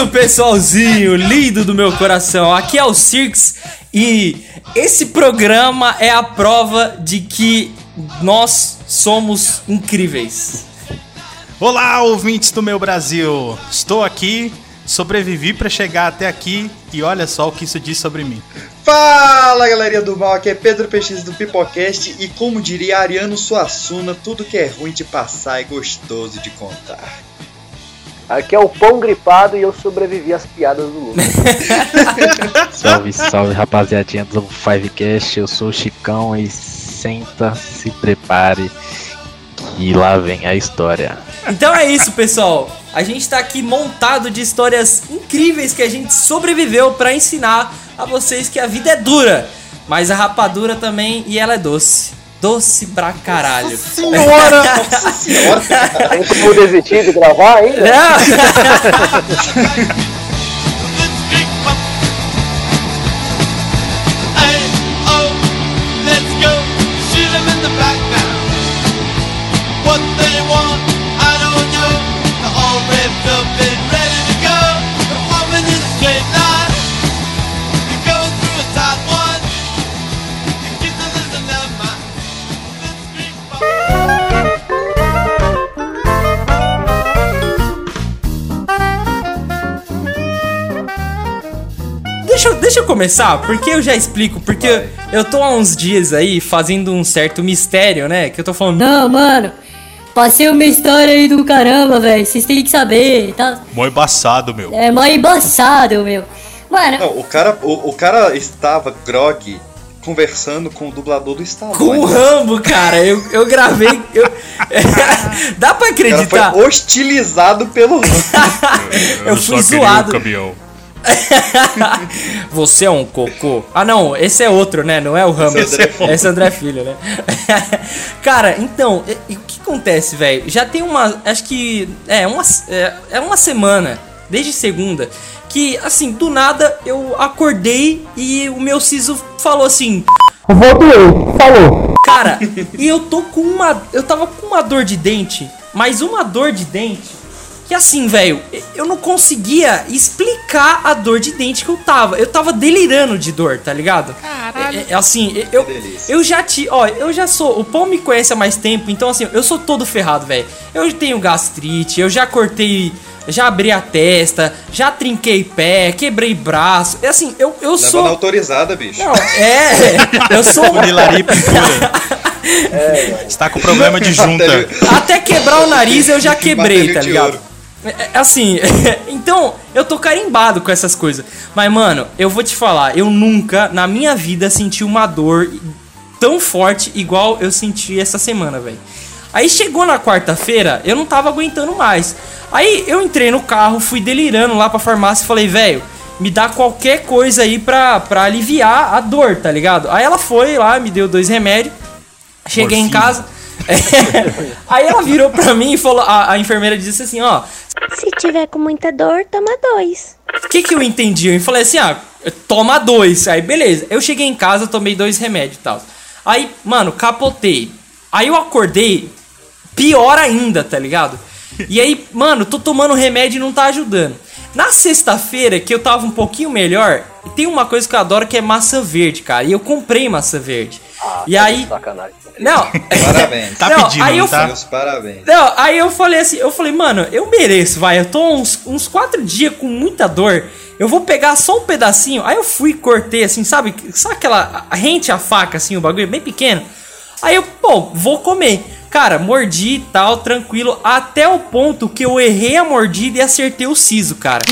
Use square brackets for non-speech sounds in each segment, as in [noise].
isso, pessoalzinho lindo do meu coração. Aqui é o Cirques e esse programa é a prova de que nós somos incríveis. Olá, ouvintes do meu Brasil. Estou aqui, sobrevivi para chegar até aqui e olha só o que isso diz sobre mim. Fala galerinha do mal, aqui é Pedro Peixes do Pipocast e como diria Ariano Suassuna, tudo que é ruim de passar é gostoso de contar. Aqui é o pão gripado e eu sobrevivi às piadas do Lucas. [laughs] salve, salve rapaziadinha do Fivecast, eu sou o Chicão e senta, se prepare que lá vem a história. Então é isso, pessoal. A gente tá aqui montado de histórias incríveis que a gente sobreviveu para ensinar a vocês que a vida é dura, mas a rapadura também e ela é doce. Doce pra caralho. Nossa senhora! [laughs] Nossa senhora! Tem como desistir de gravar ainda? Não. [laughs] deixa, eu começar, porque eu já explico. Porque eu, eu tô há uns dias aí fazendo um certo mistério, né? Que eu tô falando. Não, mano. Passei uma história aí do caramba, velho. Vocês têm que saber, tá? Mó embaçado, meu. É mó embaçado, meu. Mano. Não, o cara, o, o cara estava grog conversando com o dublador do Stallone. Com o Rambo, cara. Eu, eu gravei. Eu... [laughs] Dá pra acreditar. O cara foi hostilizado pelo Rambo. [laughs] eu, eu fui zoado. [laughs] Você é um cocô. Ah, não, esse é outro, né? Não é o Ramos. Esse, é esse é André Filho, né? [laughs] Cara, então, o que acontece, velho? Já tem uma. Acho que. É uma, é, é uma semana, desde segunda, que, assim, do nada eu acordei e o meu siso falou assim. Volto eu, falou. Cara, e eu tô com uma. Eu tava com uma dor de dente, mas uma dor de dente que assim, velho, eu não conseguia explicar a dor de dente que eu tava. Eu tava delirando de dor, tá ligado? Caralho. É, é assim, eu, eu já te. Ó, eu já sou. O Pão me conhece há mais tempo, então assim, eu sou todo ferrado, velho. Eu tenho gastrite, eu já cortei. Já abri a testa, já trinquei pé, quebrei braço. É assim, eu, eu Leva sou. autorizada, bicho. Não, é. [laughs] Eu sou. É, [laughs] Está com problema de junta. Até quebrar o nariz eu já quebrei, tá ligado? É, é, assim, [laughs] então eu tô carimbado com essas coisas. Mas, mano, eu vou te falar, eu nunca na minha vida senti uma dor tão forte igual eu senti essa semana, velho. Aí chegou na quarta-feira, eu não tava aguentando mais. Aí eu entrei no carro, fui delirando lá pra farmácia e falei, velho, me dá qualquer coisa aí pra, pra aliviar a dor, tá ligado? Aí ela foi lá, me deu dois remédios. Cheguei em casa. É, aí ela virou pra mim e falou: a, a enfermeira disse assim, ó. Se tiver com muita dor, toma dois. O que, que eu entendi? Eu falei assim, ah, toma dois. Aí, beleza. Eu cheguei em casa, tomei dois remédios e tal. Aí, mano, capotei. Aí eu acordei, pior ainda, tá ligado? E aí, mano, tô tomando remédio e não tá ajudando. Na sexta-feira, que eu tava um pouquinho melhor, tem uma coisa que eu adoro que é maçã verde, cara. E eu comprei maçã verde. Ah, e aí. Sacanagem. Não. Parabéns. tá não, pedindo, aí eu, tá? Meus parabéns. Não, aí eu falei assim, eu falei, mano, eu mereço, vai. Eu tô uns, uns quatro dias com muita dor. Eu vou pegar só um pedacinho. Aí eu fui cortei, assim, sabe? Sabe aquela. Rente a faca, assim, o bagulho bem pequeno. Aí eu, pô, vou comer. Cara, mordi e tal, tranquilo, até o ponto que eu errei a mordida e acertei o siso, cara.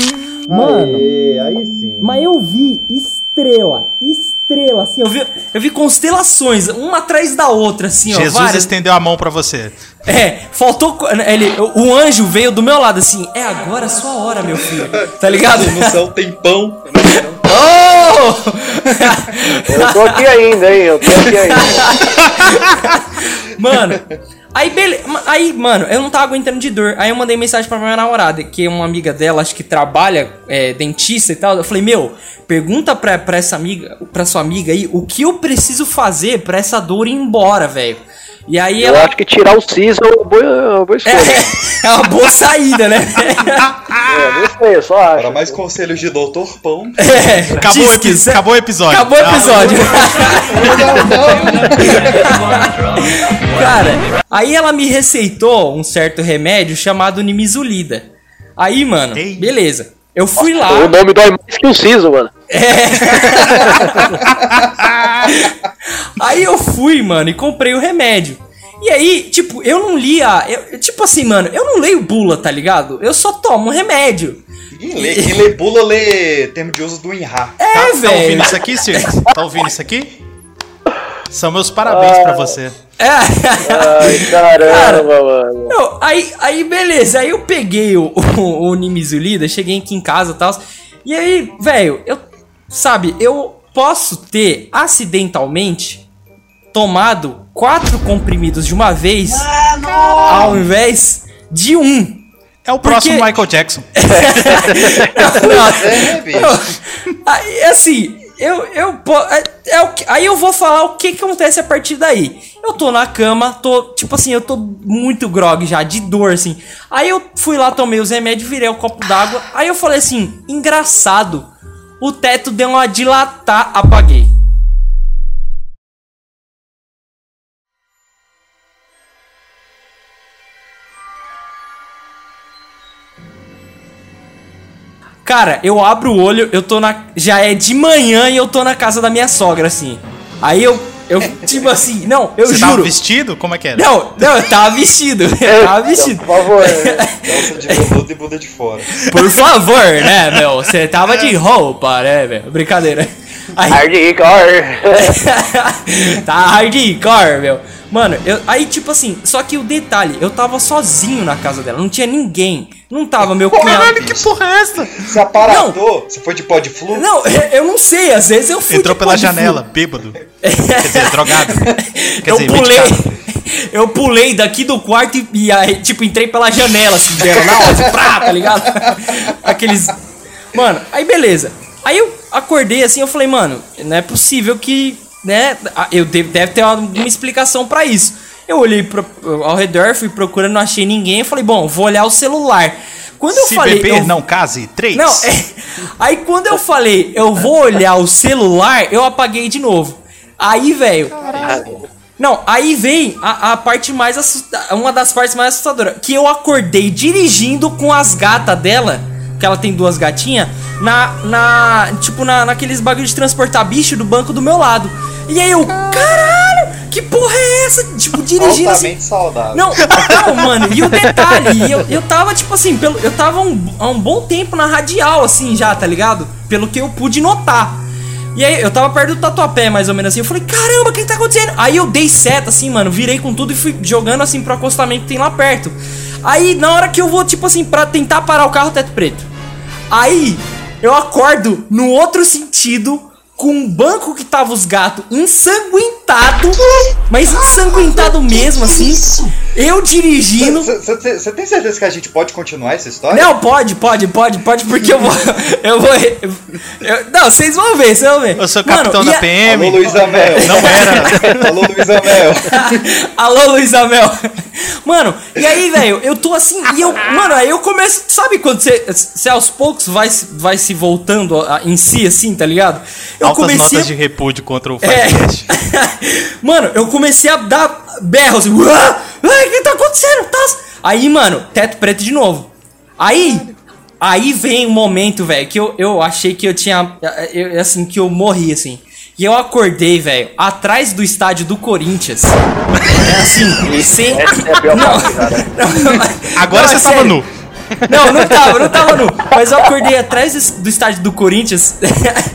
Mano, Aê, aí sim. Mas eu vi estrela, estrela, assim, eu vi, eu vi constelações, uma atrás da outra, assim, Jesus ó. Jesus estendeu a mão para você. É, faltou. Ele, o anjo veio do meu lado, assim, é agora a sua hora, meu filho. Tá ligado? No céu tem pão. [laughs] Oh! eu tô aqui ainda, hein? Eu tô aqui ainda. [laughs] Mano, aí, bele... aí, mano, eu não tava aguentando de dor. Aí eu mandei mensagem pra minha namorada, que é uma amiga dela, acho que trabalha, é, dentista e tal. Eu falei, meu, pergunta pra, pra essa amiga, pra sua amiga aí, o que eu preciso fazer pra essa dor ir embora, velho. E aí Eu ela. acho que tirar o Caesar é uma boa, é uma boa escolha. É, [laughs] é uma boa saída, né? É, não sei, eu só acho. Para mais conselhos de Doutor Pão. [laughs] É, Acabou, o epi- é- acabou o episódio. Acabou o episódio. [laughs] Cara, aí ela me receitou um certo remédio chamado Nimizulida. Aí, mano, Ei. beleza. Eu fui O lá. nome dói mais que o Caesar, mano. [laughs] Aí eu fui, mano, e comprei o remédio. E aí, tipo, eu não lia. eu- tipo assim, mano, eu não leio bula, tá ligado? Eu só tomo remédio. Quem lê, quem lê bula lê termo de uso do INRA. É, Tá, tá ouvindo velho. isso aqui, Sir? Tá ouvindo isso aqui? São meus parabéns pra você. É. Ai, [laughs] caramba, mano. Não, aí, aí, beleza. Aí eu peguei o, [laughs] o, o Nimizulida, cheguei aqui em casa e tal. E aí, velho, eu. Sabe, eu posso ter acidentalmente tomado quatro comprimidos de uma vez ao invés de um. É o próximo Porque- Michael Jackson. [laughs] Não, É, bicho. não. Assim, eu, eu, é, é que- aí eu vou falar o que, que acontece a partir daí. Eu tô na cama, tô, tipo assim, eu tô muito grog já, de dor, assim. Aí eu fui lá, tomei os remédios, virei o copo d'água. Aí eu falei assim, engraçado, o teto deu uma dilatar, apaguei. Cara, eu abro o olho, eu tô na. Já é de manhã e eu tô na casa da minha sogra, assim. Aí eu. Eu, [laughs] tipo assim, não, eu Você tava juro. vestido? Como é que era? Não, não, eu tava vestido. [laughs] Eu tava vestido. Por favor. [laughs] Calça de veludo e bunda de fora. Por favor, né, meu? Você tava de roupa, né, meu? Brincadeira. Aí, Hardcore. tá hardcore, meu. Mano, eu, aí tipo assim, só que o detalhe, eu tava sozinho na casa dela, não tinha ninguém. Não tava meu cunhado. Caralho, que porra é essa? Você aparatou? Você foi de pó de flu? Não, eu não sei, às vezes eu fui Entrou de pela pó de janela, bêbado. [laughs] Quer dizer, drogado. [laughs] Quer eu dizer, pulei. medicado. [laughs] Eu pulei daqui do quarto e, e aí, tipo, entrei pela janela, assim, dela, na hora, de prá, tá ligado? Aqueles. Mano, aí beleza. Aí eu acordei assim, eu falei, mano, não é possível que, né? Eu devo, deve ter alguma explicação pra isso. Eu olhei pro, ao redor, fui procurando, não achei ninguém. Falei, bom, vou olhar o celular. Quando eu Se falei. beber, eu- não case. Três. não, é. [laughs] Aí quando eu falei, eu vou olhar o celular, eu apaguei de novo. Aí, velho. Não, aí vem a, a parte mais assustada. Uma das partes mais assustadoras. Que eu acordei dirigindo com as gatas dela. Que ela tem duas gatinhas. Na. na tipo, na, naqueles bagulho de transportar bicho do banco do meu lado. E aí eu. Caralho! Que porra é essa? Tipo, dirigindo assim. Saudável. Não, não, mano, e o detalhe, eu, eu tava, tipo assim, pelo, eu tava um- há um bom tempo na radial, assim, já, tá ligado? Pelo que eu pude notar. E aí, eu tava perto do tatuapé, mais ou menos assim. Eu falei, caramba, o que que tá acontecendo? Aí eu dei seta, assim, mano, virei com tudo e fui jogando, assim, pro acostamento que tem lá perto. Aí, na hora que eu vou, tipo assim, pra tentar parar o carro, teto preto. Aí, eu acordo no outro sentido, com um banco que tava os gatos ensanguentado, mas ensanguentado mesmo, assim. Eu dirigindo. Você tem certeza que a gente pode continuar essa história? Não, pode, pode, pode, pode, porque eu vou. Eu vou. eu- não, vocês vão ver, vocês vão ver. Eu sou Mano, capitão da a- PM. Alô, Luiz Amel. Não era. [laughs] Alô, Luiz Amel. [laughs] Alô, Luiz Amel. Mano, e aí, velho, eu tô assim, e eu. Mano, aí eu começo. Sabe quando você, você aos poucos vai, se- vai se voltando a- em si, assim, tá ligado? Eu Altas notas de repúdio contra o É. Fivecast. [laughs] mano, eu comecei a dar berros assim. "Uá! Ai, o que tá acontecendo? Tá... Aí, mano, teto preto de novo. Aí. Aí vem um momento, velho, que eu, eu achei que eu tinha. eu- assim, que eu morri, assim. E eu acordei, velho, atrás do estádio do Corinthians. É assim, sem. Essa é a pior [laughs] parte, cara. Agora Não, é você tava sério. nu. Não, não tava, não tava nu. Mas eu acordei atrás do, estádio do Corinthians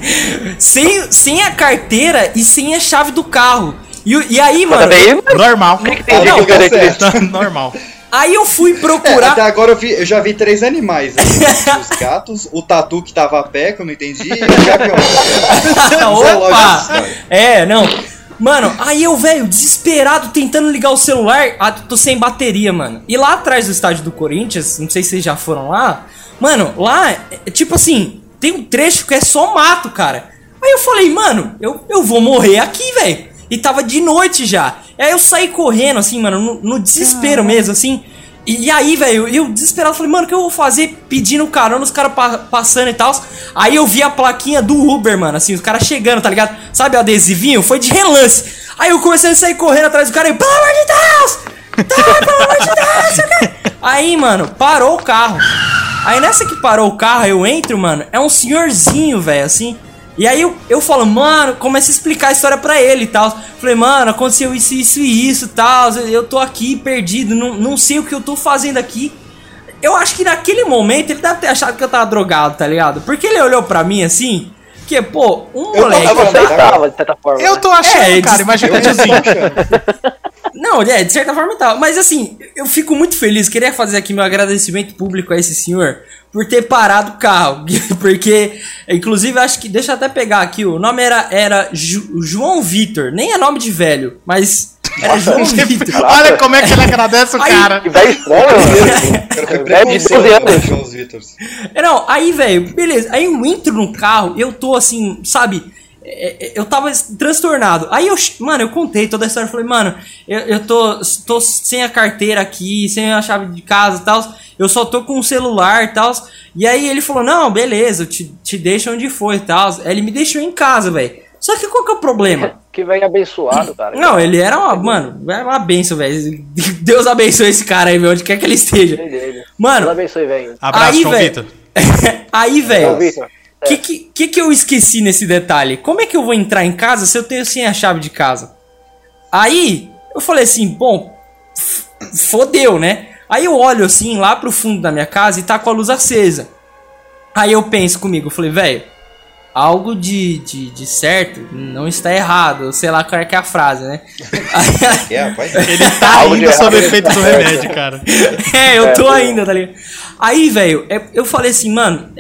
[laughs] sem, sem a carteira e sem a chave do carro. E, e aí, mano, Também, Normal. que, que Ah, de não, diferente tá certo. [laughs] Normal. aí eu fui É, até procurar. agora eu, vi, eu já vi três animais. Assim, [laughs] os gatos, o tatu que tava a pé, que eu não entendi, e o gavião. Opa! É, não. Mano, aí eu, velho, desesperado, tentando ligar o celular, ah, tô sem bateria, mano. E lá atrás do estádio do Corinthians, não sei se vocês já foram lá, mano, lá, é, tipo assim, tem um trecho que é só mato, cara. Aí eu falei, mano, eu, eu vou morrer aqui, velho. E tava de noite já. E aí eu saí correndo, assim, mano, no, no desespero mesmo, assim. E, aí, velho, eu desesperado, falei, mano, o que eu vou fazer pedindo carona, os caras pa- passando e tal. Aí eu vi a plaquinha do Uber, mano, assim, os caras chegando, tá ligado? Sabe o adesivinho? Foi de relance. Aí eu comecei a sair correndo atrás do cara e, pelo amor de Deus! Tá, pelo amor de Deus! quê. Aí, mano, parou o carro. Aí nessa que parou o carro, eu entro, mano, é um senhorzinho, velho, assim. E aí eu, eu falo, mano, começo a explicar a história pra ele e tal. Falei, mano, aconteceu isso, isso e isso tal. Eu tô aqui perdido, não, não sei o que eu tô fazendo aqui. Eu acho que naquele momento ele deve ter achado que eu tava drogado, tá ligado? Porque ele olhou pra mim assim, que, pô, um Eu moleque. tava- Você estava, de certa forma. Eu né? tô achando, É, cara, imagina Eu o tiozinho. Não, é, de certa forma tal. Mas assim, eu fico muito feliz. Queria fazer aqui meu agradecimento público a esse senhor por ter parado o carro. [laughs] Porque, inclusive, acho que. Deixa eu até pegar aqui. O nome era, era Ju- João Vitor. Nem é nome de velho, mas. Era João Vitor. Olha como é que ele agradece o Aí- cara. Que velho foi Velho [laughs] de 12 preconceito anos. É, Não, aí, velho, beleza. Aí eu entro no carro, eu tô assim, sabe? é, é, Eu tava transtornado. Aí eu, mano, eu contei toda a história. Falei, mano, eu, eu tô, tô sem a carteira aqui, sem a chave de casa e tal. Eu só tô com o celular e tal. E aí ele falou, não, beleza, eu te, te deixo onde for e tal. Aí Ele me deixou em casa, velho. Só que qual que é o problema? Que velho abençoado, cara. Não, ele era uma, mano, era uma benção, velho. [laughs] Deus abençoe esse cara aí, meu, onde quer que ele esteja. Dele. Deus Mano, abençoe, velho. Abraço, Aí, João velho. Vitor. [laughs] aí, velho. O que, que, que eu esqueci nesse detalhe? Como é que eu vou entrar em casa se eu tenho sem a chave de casa? Aí, eu falei assim, bom, fodeu, né? Aí eu olho assim lá pro fundo da minha casa e tá com a luz acesa. Aí eu penso comigo, eu falei, velho, algo de, de, de certo não está errado. Sei lá qual é que é a frase, né? [laughs] É. Ele tá Algo ainda sob efeito do remédio, cara. [laughs] É, eu tô É, ainda, tá ligado? Aí, velho, é- eu falei assim, mano,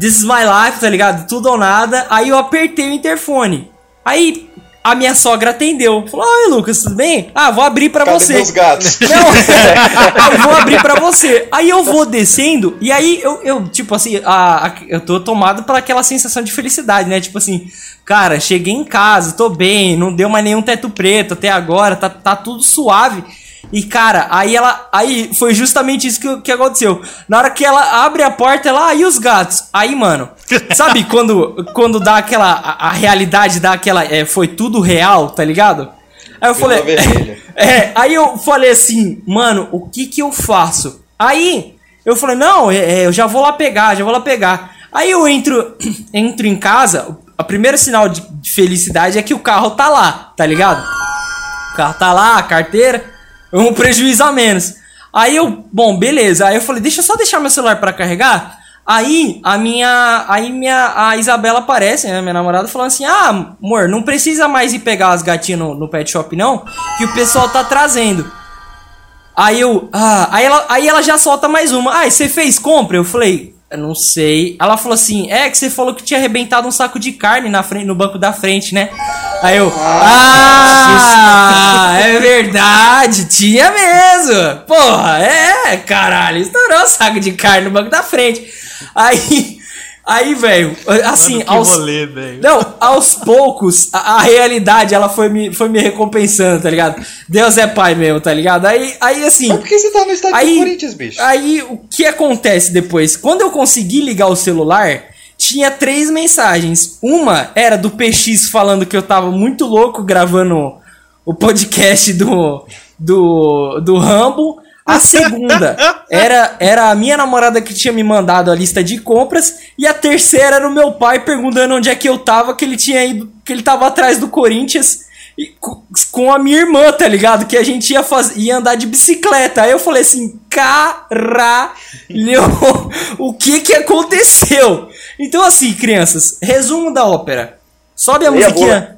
this is my life, tá ligado? Tudo ou nada. Aí eu apertei o interfone. Aí a minha sogra atendeu. Falou, oi, Lucas, tudo bem? Ah, vou abrir pra Cadê você. meus gatos? [laughs] Não, eu [laughs] vou abrir pra você. Aí eu vou descendo, e aí eu, eu tipo assim, a, a- eu tô tomado por aquela sensação de felicidade, né? Tipo assim, cara, cheguei em casa, tô bem, não deu mais nenhum teto preto até agora, tá, tá tudo suave. E cara, aí ela. Aí foi justamente isso que, que aconteceu. Na hora que ela abre a porta, ela. Ah, e os gatos? Aí, mano, [laughs] sabe quando, quando dá aquela. A, a realidade dá aquela. É, foi tudo real, tá ligado? Aí eu falei. [laughs] É, aí eu falei assim, mano, o que que eu faço? Aí eu falei, não, é, é, eu já vou lá pegar, já vou lá pegar. Aí eu entro, [clears throat] entro em casa, a primeiro sinal de de felicidade é que o carro tá lá, tá ligado? O carro tá lá, a carteira, um prejuízo a menos. Aí eu, bom, beleza. Aí eu falei, deixa eu só deixar meu celular pra carregar. Aí a minha, aí minha, a Isabela aparece, né, minha namorada, falando assim: "Ah, amor, não precisa mais ir pegar as gatinhas no, no pet shop não, que o pessoal tá trazendo". Aí eu, ah, aí ela, aí ela já solta mais uma. Ah, você fez compra? Eu falei, eu não sei. Ela falou assim: "É que você falou que tinha arrebentado um saco de carne na frente, no banco da frente, né?" Aí eu, ah, é verdade, tinha mesmo. Porra, é, caralho, estourou o saco de carne no banco da frente. Aí, aí, velho, assim, Mano, aos rolê, não, aos poucos, a, a realidade, ela foi me, foi me recompensando, tá ligado? Deus é pai mesmo, tá ligado? Aí, aí assim. Mas por que você tá no estádio Aí, do Corinthians, bicho? aí, o que acontece depois? Quando eu consegui ligar o celular, tinha três mensagens. Uma era do PX falando que eu tava muito louco gravando o podcast do, do, do Rambo. A segunda era, era a minha namorada que tinha me mandado a lista de compras. E a terceira era o meu pai perguntando onde é que eu tava, que ele tinha ido, que ele tava atrás do Corinthians. E co- com a minha irmã, tá ligado? Que a gente ia, faz... ia andar de bicicleta. Aí eu falei assim, caralho, o que que aconteceu? Então assim, crianças, resumo da ópera. Sobe a Leia a musiquinha.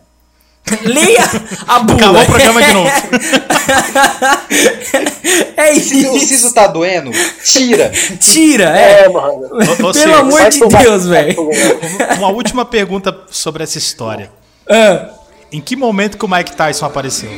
Leia a bula. Acabou o programa de novo. [laughs] é O siso isso. tá doendo? Tira. Tira, é. É, mano. Pelo Ciro, amor de Deus, velho. Uma última pergunta sobre essa história. Ah, Em que momento que o Mike Tyson apareceu? [laughs]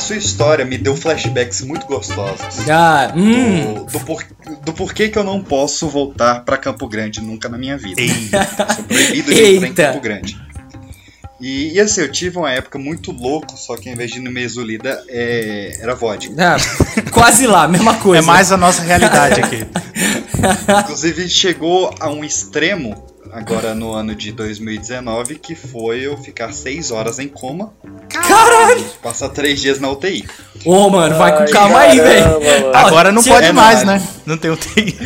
a sua história me deu flashbacks muito gostosos. Ah, hum. Do, do, por- do porquê que eu não posso voltar pra Campo Grande nunca na minha vida. Ei, Sou proibido de entrar em Eita. Campo Grande. E, e assim, eu tive uma época muito louco, só que ao invés de ir no Mesolida, é, era vodka. Ah, quase lá, mesma coisa. é mais a nossa realidade aqui. [laughs] Inclusive, chegou a um extremo, agora no ano de 2019, que foi eu ficar seis horas em coma. Caralho! Passar três dias na UTI. Ô, mano, vai com Ai, calma aí, velho. caramba. Agora não pode é mais, né? [laughs] Não tem UTI.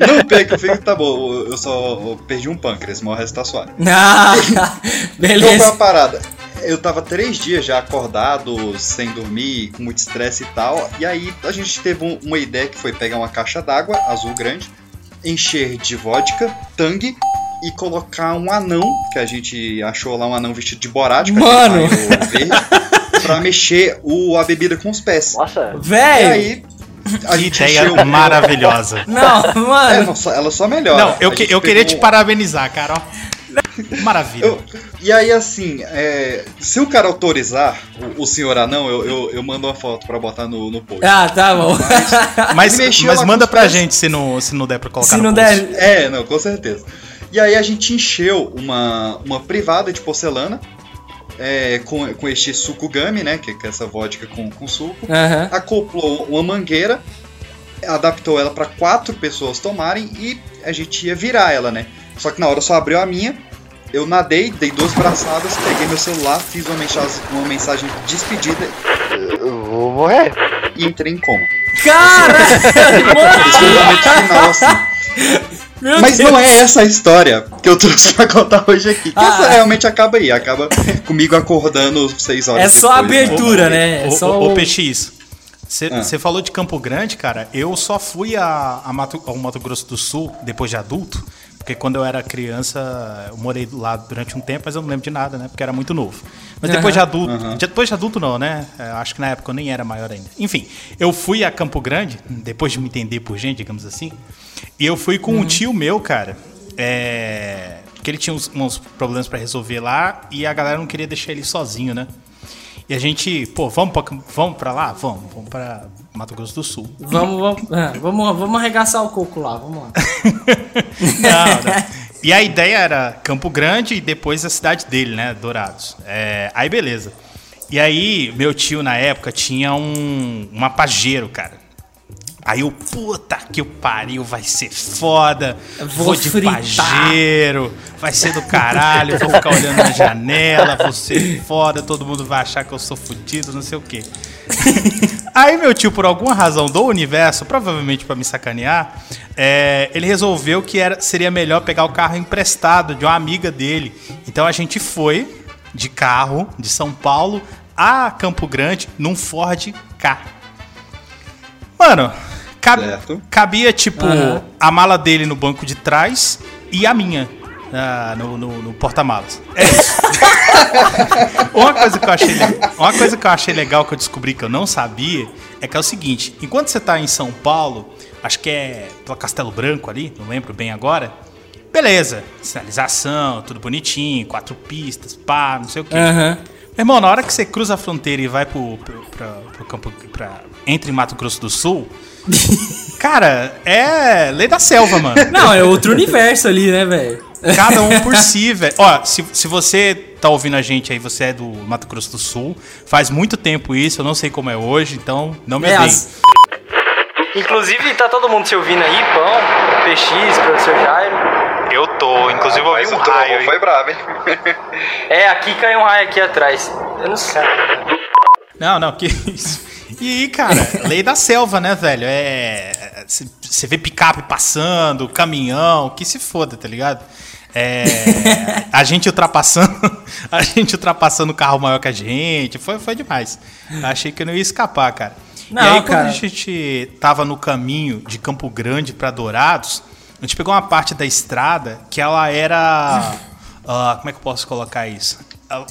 não, não, pega fico, tá bom, eu só eu perdi um pâncreas, mas o resto tá suave. [laughs] Ah, Então foi beleza. uma parada. Eu tava três dias já acordado, sem dormir, com muito estresse e tal. E aí a gente teve um- uma ideia que foi pegar uma caixa d'água, azul grande, encher de vodka, tangue e colocar um anão, que a gente achou lá um anão vestido de borate, Mano! verde, [laughs] pra mexer o, a bebida com os pés. Nossa, E Velho! aí a Que gente ideia encheu. maravilhosa. Não, [laughs] É, mano. não, só- ela só melhora. Não, eu, que- eu queria te pegou- parabenizar, cara. ó. Maravilha. Eu- e aí, assim, é, se o cara autorizar, o, o senhor anão, eu, eu, eu mando uma foto pra botar no, no post. Ah, tá bom. Mas, mas lá manda pra gente se não, se não der pra colocar Se no não post. der. É, não, com certeza. E aí a gente encheu uma, uma privada de porcelana é, com, com este suco gummy, né? Que, que é essa vodka com, com suco. Aham. Acoplou uma mangueira, adaptou ela pra quatro pessoas tomarem e a gente ia virar ela, né? Só que na hora só abriu a minha. Eu nadei, dei duas braçadas, peguei meu celular, fiz uma mensagem, uma mensagem de despedida eu vou morrer. e entrei em coma. Caralho! Esse foi o [laughs] momento final, assim. Meu Mas Deus. não é essa a história que eu trouxe pra contar hoje aqui. Que essa Ah. realmente acaba aí. Acaba [laughs] comigo acordando seis horas É só a abertura, né? É Ô, só ô, o... PX, Ah. você falou de Campo Grande, cara. Eu só fui a, a Mato, ao Mato Grosso do Sul depois de adulto, porque quando eu era criança, eu morei lá durante um tempo, mas eu não lembro de nada, né? Porque era muito novo. Mas depois de adulto, Aham. depois de adulto não, né? É, acho que na época eu nem era maior ainda. Enfim, eu fui a Campo Grande, depois de me entender por gente, digamos assim, e eu fui com um tio meu, cara. É, porque ele tinha uns, uns problemas pra resolver lá e a galera não queria deixar ele sozinho, né? E a gente, pô, vamos pra, vamos pra lá? Vamos, vamos pra Mato Grosso do Sul. Vamos, vamos, ah, vamos, vamos arregaçar o coco lá, vamos lá. [laughs] Não, não. E a ideia era Campo Grande e depois a cidade dele, né? Dourados. É, aí beleza. E aí, meu tio na época tinha um, uma Pajero, cara. Aí eu, puta que o pariu, vai ser foda. Vou Vou, de fritar. Vai ser do caralho, vou ficar olhando na janela, vou ser foda, todo mundo vai achar que eu sou fudido, não sei o quê. [laughs] Aí meu tio, por alguma razão do universo, provavelmente pra me sacanear, é, ele resolveu que era, seria melhor pegar o carro emprestado de uma amiga dele. Então a gente foi de carro de São Paulo a Campo Grande num Ford K. Mano, cab- Certo. cabia tipo Aham. a mala dele no banco de trás e a minha ah, no, no- no porta-malas. É isso. [laughs] uma, coisa que eu achei, uma coisa que eu achei legal que eu descobri que eu não sabia é que é o seguinte: enquanto você tá em São Paulo, acho que é pela Castelo Branco ali, não lembro bem agora. Beleza, sinalização, tudo bonitinho, quatro pistas, pá, não sei o quê. Aham. Meu irmão, na hora que você cruza a fronteira e vai pro, pro, pra- pro campo. Pra, entre Mato Grosso do Sul, [laughs] cara, é lei da selva, mano. Não, é outro universo ali, né, velho? Cada um por [laughs] si, velho. Ó, se, se você tá ouvindo a gente aí, você é do Mato Grosso do Sul, faz muito tempo isso, eu não sei como é hoje, então não me É, odeie. as- Inclusive, tá todo mundo se ouvindo aí, Pão, PX, Professor Jairo. Eu tô, inclusive eu ouvi um raio aí. foi brabo, hein? É, aqui caiu um raio aqui atrás. Eu não sei. Não, não, que isso. E aí, cara, lei da selva, né, velho? É. Você vê picape passando, caminhão, que se foda, tá ligado? É, a gente ultrapassando, [laughs] a gente ultrapassando o carro maior que a gente, foi, foi demais. Achei que eu não ia escapar, cara. Não, e aí, quando cara. a gente tava no caminho de Campo Grande pra Dourados, a gente pegou uma parte da estrada que ela era. ah, como é que eu posso colocar isso?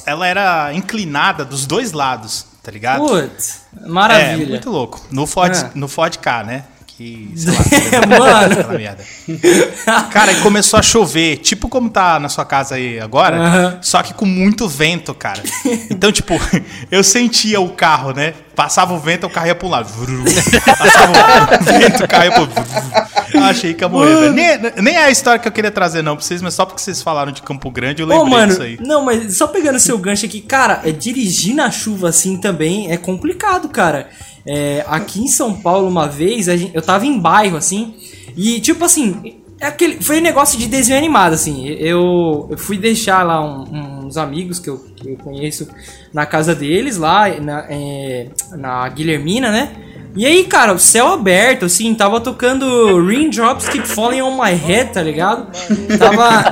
Ela era inclinada dos dois lados, tá ligado? Putz, É, maravilha. muito louco. No Ford, É. no Ford K, né? que. Sei [laughs] lá, Mano. [laughs] aquela merda. Cara, e começou a chover, tipo como tá na sua casa aí agora, Aham. só que com muito vento, cara. Então, tipo, [laughs] eu sentia o carro, né? Passava o vento, o carro ia pro lado. Passava o vento, o carro ia pro. Achei que ia morrer. Nem, nem é a história que eu queria trazer, não, pra vocês, mas só porque vocês falaram de Campo Grande, eu lembrei mano, disso aí. não, mas só pegando seu gancho aqui, cara, é, dirigir na chuva assim também é complicado, cara. É, aqui em São Paulo, uma vez, gente- eu tava em bairro, assim, e tipo assim, aquele, foi um negócio de desenho animado, assim. Eu, eu fui deixar lá um- uns amigos que eu, que eu conheço na casa deles, lá na, é, na Guilhermina, né? E aí, cara, o céu aberto, assim, tava tocando Raindrops Keep Falling on My Head, tá ligado? Tava.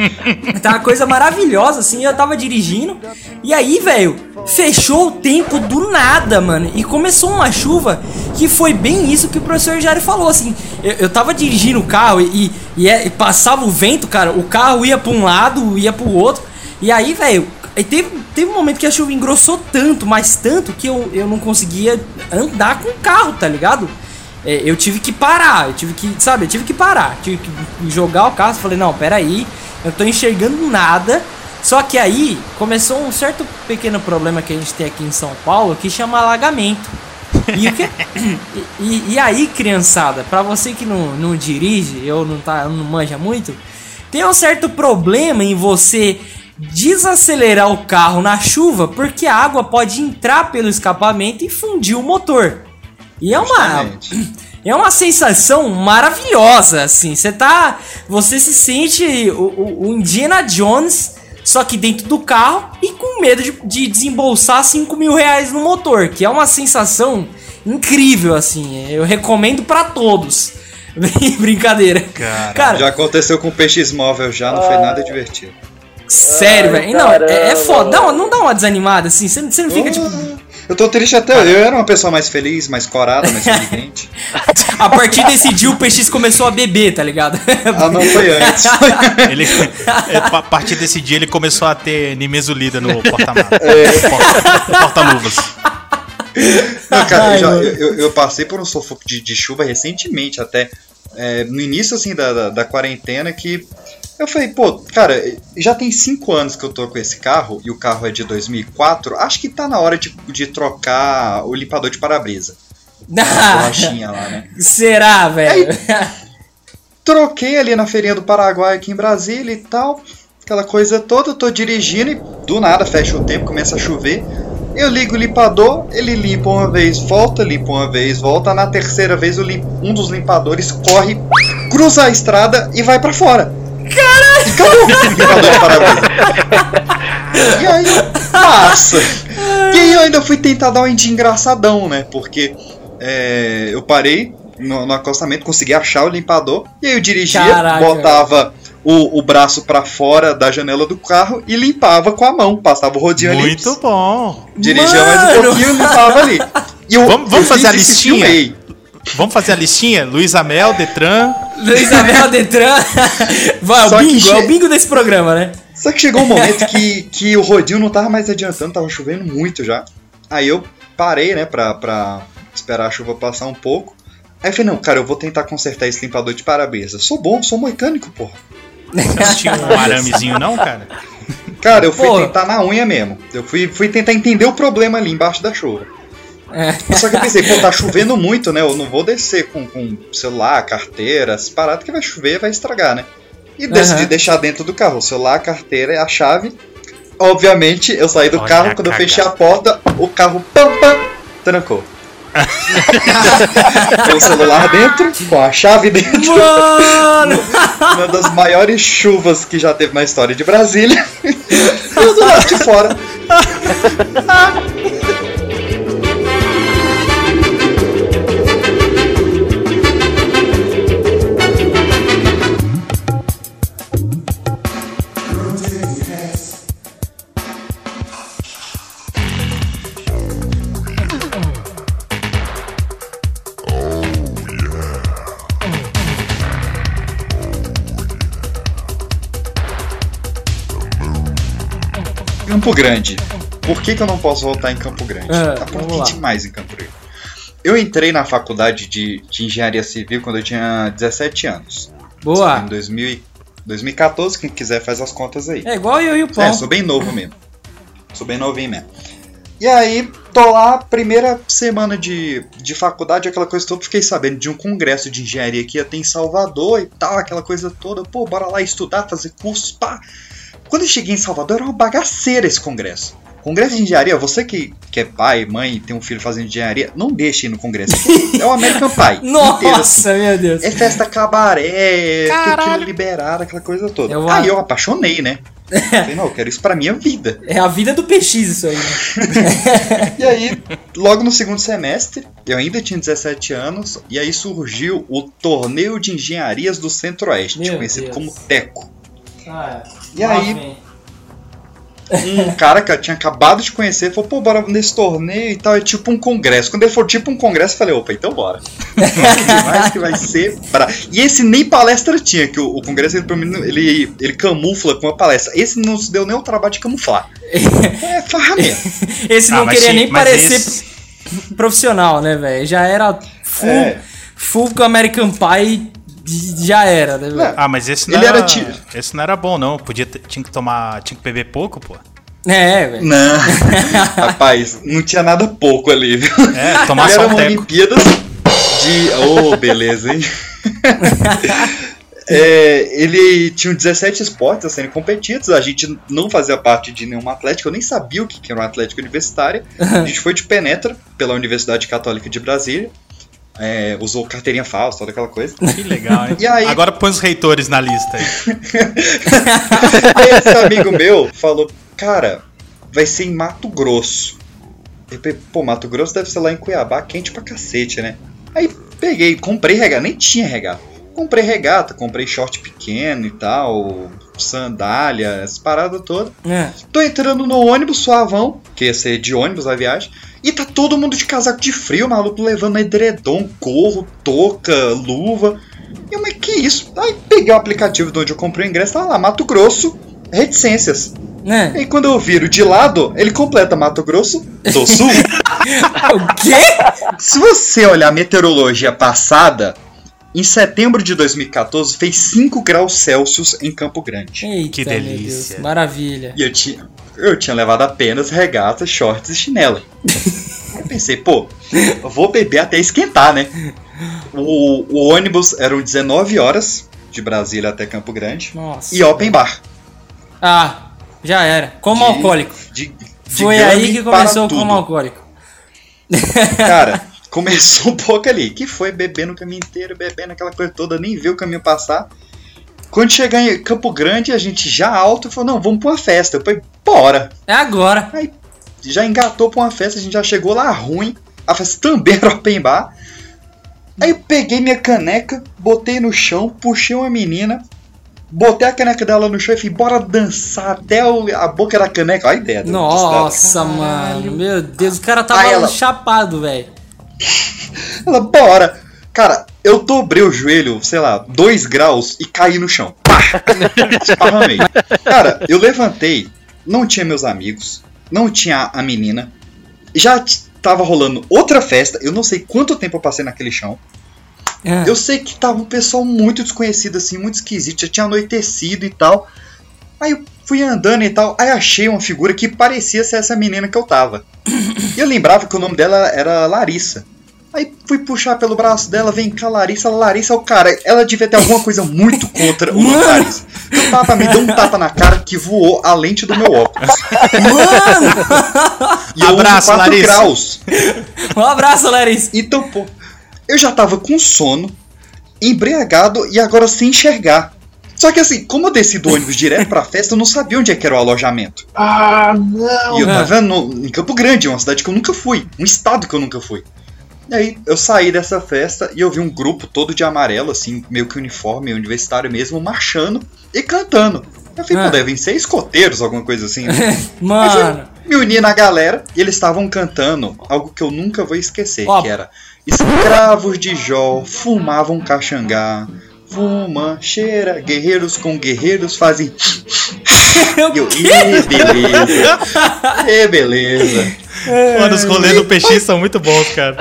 [laughs] tá uma coisa maravilhosa, assim, eu tava dirigindo. E aí, velho, fechou o tempo do nada, mano. E começou uma chuva que foi bem isso que o professor Jário falou, assim. Eu, eu tava dirigindo o carro e, e, é- e passava o vento, cara, o carro ia pra um lado, ia pro outro. E aí, velho, teve, teve um momento que a chuva engrossou tanto, mas tanto, que eu, eu não conseguia andar com o carro, tá ligado? É, eu tive que parar, eu tive que, sabe, eu tive que parar, tive que jogar o carro, falei, não, peraí, eu tô enxergando nada. Só que aí começou um certo pequeno problema que a gente tem aqui em São Paulo que chama alagamento. E, que- [coughs] e- e- aí, criançada, pra você que não, não dirige ou não, tá, não manja muito, tem um certo problema em você desacelerar o carro na chuva porque a água pode entrar pelo escapamento e fundir o motor. E é uma, [coughs] é uma sensação maravilhosa, assim. Você tá. Você se sente o, o- o Indiana Jones, só que dentro do carro e com medo de, de desembolsar 5 mil reais no motor, que é uma sensação incrível, assim. Eu recomendo pra todos. [laughs] Brincadeira. Cara, Cara, Já aconteceu com peixes móvel já, não foi nada divertido. sério, velho. Não, é, é foda. Dá uma- não dá uma desanimada, assim. Você, você não fica, tipo. Eu tô triste até. Eu era uma pessoa mais feliz, mais corada, mais [laughs] sorridente. A partir desse dia o PX começou a beber, tá ligado? Ah, não foi antes. [laughs] Ele, é, a partir desse dia ele começou a ter nimesulida no [laughs] porta-malas. É. Porta- Porta-luvas. Não, cara, Ai, eu, já- eu- eu- eu passei por um sufoco de, de chuva recentemente, até é, no início assim da, da, da quarentena, que eu falei, pô, cara, já tem cinco anos que eu tô com esse carro, e o carro é de 2004, acho que tá na hora de, de trocar o limpador de para-brisa. [laughs] A borrachinha lá, né? Será, velho? Troquei ali na feirinha do Paraguai aqui em Brasília e tal. Aquela coisa toda, eu tô dirigindo e do nada fecha o tempo, começa a chover. Eu ligo o limpador, ele limpa uma vez, volta, limpa uma vez, volta. Na terceira vez, um dos limpadores corre, cruza a estrada e vai pra fora. Caralho! E acabou o limpador de para-brisa. E aí, eu, massa! E aí eu ainda fui tentar dar um de engraçadão, né? Porque é, eu parei no, no acostamento, consegui achar o limpador, e aí eu dirigia, Caraca. botava o, o braço pra fora da janela do carro e limpava com a mão, passava o rodinho ali. Muito bom. Dirigia mais um Mano! pouquinho e limpava ali. E eu, Vamos- vamos eu fazer a listinha? filmei. Vamos fazer a listinha? Luiz Amel, Detran. Luiz Abel Detran. [laughs] Vai, é Só o que bingo, é o bingo desse programa, né? Só que chegou um momento [laughs] que, que o rodinho não tava mais adiantando, tava chovendo muito já. Aí eu parei, né, pra, pra esperar a chuva passar um pouco. Aí eu falei, não, cara, eu vou tentar consertar esse limpador de para-brisa. Sou bom, sou mecânico, porra. Você não tinha um aramezinho, não, cara? Cara, eu fui Porra. tentar na unha mesmo. Eu fui, fui tentar entender o problema ali embaixo da chuva. É. Só que eu pensei, pô, tá chovendo muito, né? Eu não vou descer com, com celular, carteira, as paradas que vai chover, vai estragar, né? E decidi Aham. deixar dentro do carro o celular, a carteira e a chave. Obviamente, eu saí do Olha carro, quando eu fechei a porta, o carro pam, pam, trancou. [laughs] com o celular dentro, com a chave dentro. Mano! Uma das maiores chuvas que já teve na história de Brasília. [laughs] e eu do lado de fora. [laughs] Campo Grande. Por que, que eu não posso voltar em Campo Grande? Ah, tá lá. demais em Campo Grande. eu entrei na faculdade de, de engenharia civil quando eu tinha 17 anos. Boa. Em 2000, e- 2014, quem quiser faz as contas aí. É igual eu e o Pão. É, sou bem novo mesmo. Sou bem novinho mesmo. E aí, tô lá, primeira semana de, de faculdade, aquela coisa toda, fiquei sabendo de um congresso de engenharia que ia ter em Salvador e tal, aquela coisa toda. Pô, bora lá estudar, fazer curso, pá. Quando eu cheguei em Salvador, era uma bagaceira esse congresso. Congresso de engenharia, você que, que é pai, mãe, tem um filho fazendo engenharia, não deixe ir no congresso. É o American Pie. [laughs] Nossa, meu Deus. É festa cabaré, que aquilo liberado, aquela coisa toda. Eu Aí eu apaixonei, né? [laughs] Falei, não, eu quero isso pra minha vida. É a vida do PX isso aí, né? [laughs] E aí, logo no segundo semestre, eu ainda tinha 17 anos, e aí surgiu o Torneio de Engenharias do Centro-Oeste, conhecido Deus. como TECO. Ah, E aí, um cara que eu tinha acabado de conhecer falou, pô, bora nesse torneio e tal, é tipo um congresso. Quando ele for tipo um congresso, eu falei, opa, então bora. [laughs] Demais que vai ser bra... E esse nem palestra tinha, que o, o congresso ele, ele, ele camufla com uma palestra. Esse não se deu nem o trabalho de camuflar. É farramento. [laughs] Esse Ah, não mas queria sim, nem parecer esse- profissional, né, velho? Já era full, É. full com American Pie, já era, né, velho? Ah, mas esse não Ele era, era esse não era bom, não. Podia ter- tinha que tomar. Tinha que beber pouco, pô. É, velho. Não, [laughs] rapaz, não tinha nada pouco ali, viu? É, tomar Ele só era um. Olimpíadas de. Oh, beleza, hein? [laughs] É, ele tinha 17 esportes a serem competidos. A gente não fazia parte de nenhuma atlética. Eu nem sabia o que que era uma atlética universitária. A [laughs] gente foi de penetra pela Universidade Católica de Brasília. É, usou carteirinha falsa, toda aquela coisa. Que legal, hein? E aí- Agora põe os reitores na lista aí. [laughs] Aí esse amigo meu falou: Cara, vai ser em Mato Grosso. Eu falei, pô, Mato Grosso deve ser lá em Cuiabá, quente pra cacete, né? Aí peguei, comprei regata, nem tinha regata. Comprei regata, comprei short pequeno e tal, sandália, essa parada toda. É. Tô entrando no ônibus suavão, que ia ser de ônibus a viagem, e tá todo mundo de casaco de frio, maluco, levando edredom, gorro, touca, luva. E eu, mas que isso? Aí peguei o aplicativo de onde eu comprei o ingresso, tava lá, Mato Grosso, reticências. Né? E quando eu viro de lado, ele completa Mato Grosso do Sul. [laughs] O quê? Se você olhar a meteorologia passada, em setembro de 2014 fez 5 graus Celsius em Campo Grande. Eita, Que delícia. Deus, maravilha. E eu tinha, eu tinha levado apenas regata, shorts e chinela. [laughs] Aí eu pensei, pô, vou beber até esquentar, né? O, o ônibus eram 19 horas de Brasília até Campo Grande Nossa. e open bar. Ah, já era. Como De- alcoólico. De, de Foi aí que começou tudo. como alcoólico. Cara, [laughs] começou um pouco ali. Que foi bebendo o caminho inteiro, bebendo aquela coisa toda, nem viu o caminho passar. Quando chegar em Campo Grande, a gente já alto falou: não, vamos pra uma festa. Eu falei: bora. É agora. Já engatou pra uma festa, a gente já chegou lá ruim. A festa [laughs] também era open bar. Aí eu peguei minha caneca, botei no chão, puxei uma menina, botei a caneca dela no chão e falei: bora dançar até a boca da caneca. Olha a ideia. Nossa, mano. Meu Deus, o cara tava Aí ela- chapado, velho. [laughs] Ela, bora. Cara, eu dobrei o joelho, sei lá, 2 graus e caí no chão. Pá! [laughs] Esparramei. Cara, eu levantei, não tinha meus amigos, não tinha a menina, já tava rolando outra festa, eu não sei quanto tempo eu passei naquele chão. É. Eu sei que tava um pessoal muito desconhecido, assim, muito esquisito, já tinha anoitecido e tal. Aí eu fui andando e tal, aí achei uma figura que parecia ser essa menina que eu tava. E eu lembrava que o nome dela era Larissa. Aí fui puxar pelo braço dela, vem cá, Larissa. Larissa é o cara. Ela devia ter alguma coisa muito contra o [laughs] Mano! Larissa. Eu tava me deu um tapa na cara que voou a lente do meu óculos. Mano! E Abraço, 4 Larissa. graus. Um abraço, Larissa. Então, pô, eu já tava com sono, embriagado e agora sem enxergar. Só que assim, como eu desci do [laughs] ônibus direto pra festa, eu não sabia onde é que era o alojamento. Ah, não! E eu Ah. tava no, em Campo Grande, uma cidade que eu nunca fui, um estado que eu nunca fui. E aí eu saí dessa festa e eu vi um grupo todo de amarelo, assim, meio que uniforme universitário mesmo, marchando e cantando. Eu falei, Ah. pô, devem ser escoteiros, alguma coisa assim. né? [laughs] Mano. me uni na galera e eles estavam cantando algo que eu nunca vou esquecer, Ó. que era Escravos de Jó fumavam caxangá, fuma, cheira, guerreiros com guerreiros fazem. [laughs] E eu, ê, beleza, ê, [laughs] beleza. Mano, os rolês do PX são muito bons, cara.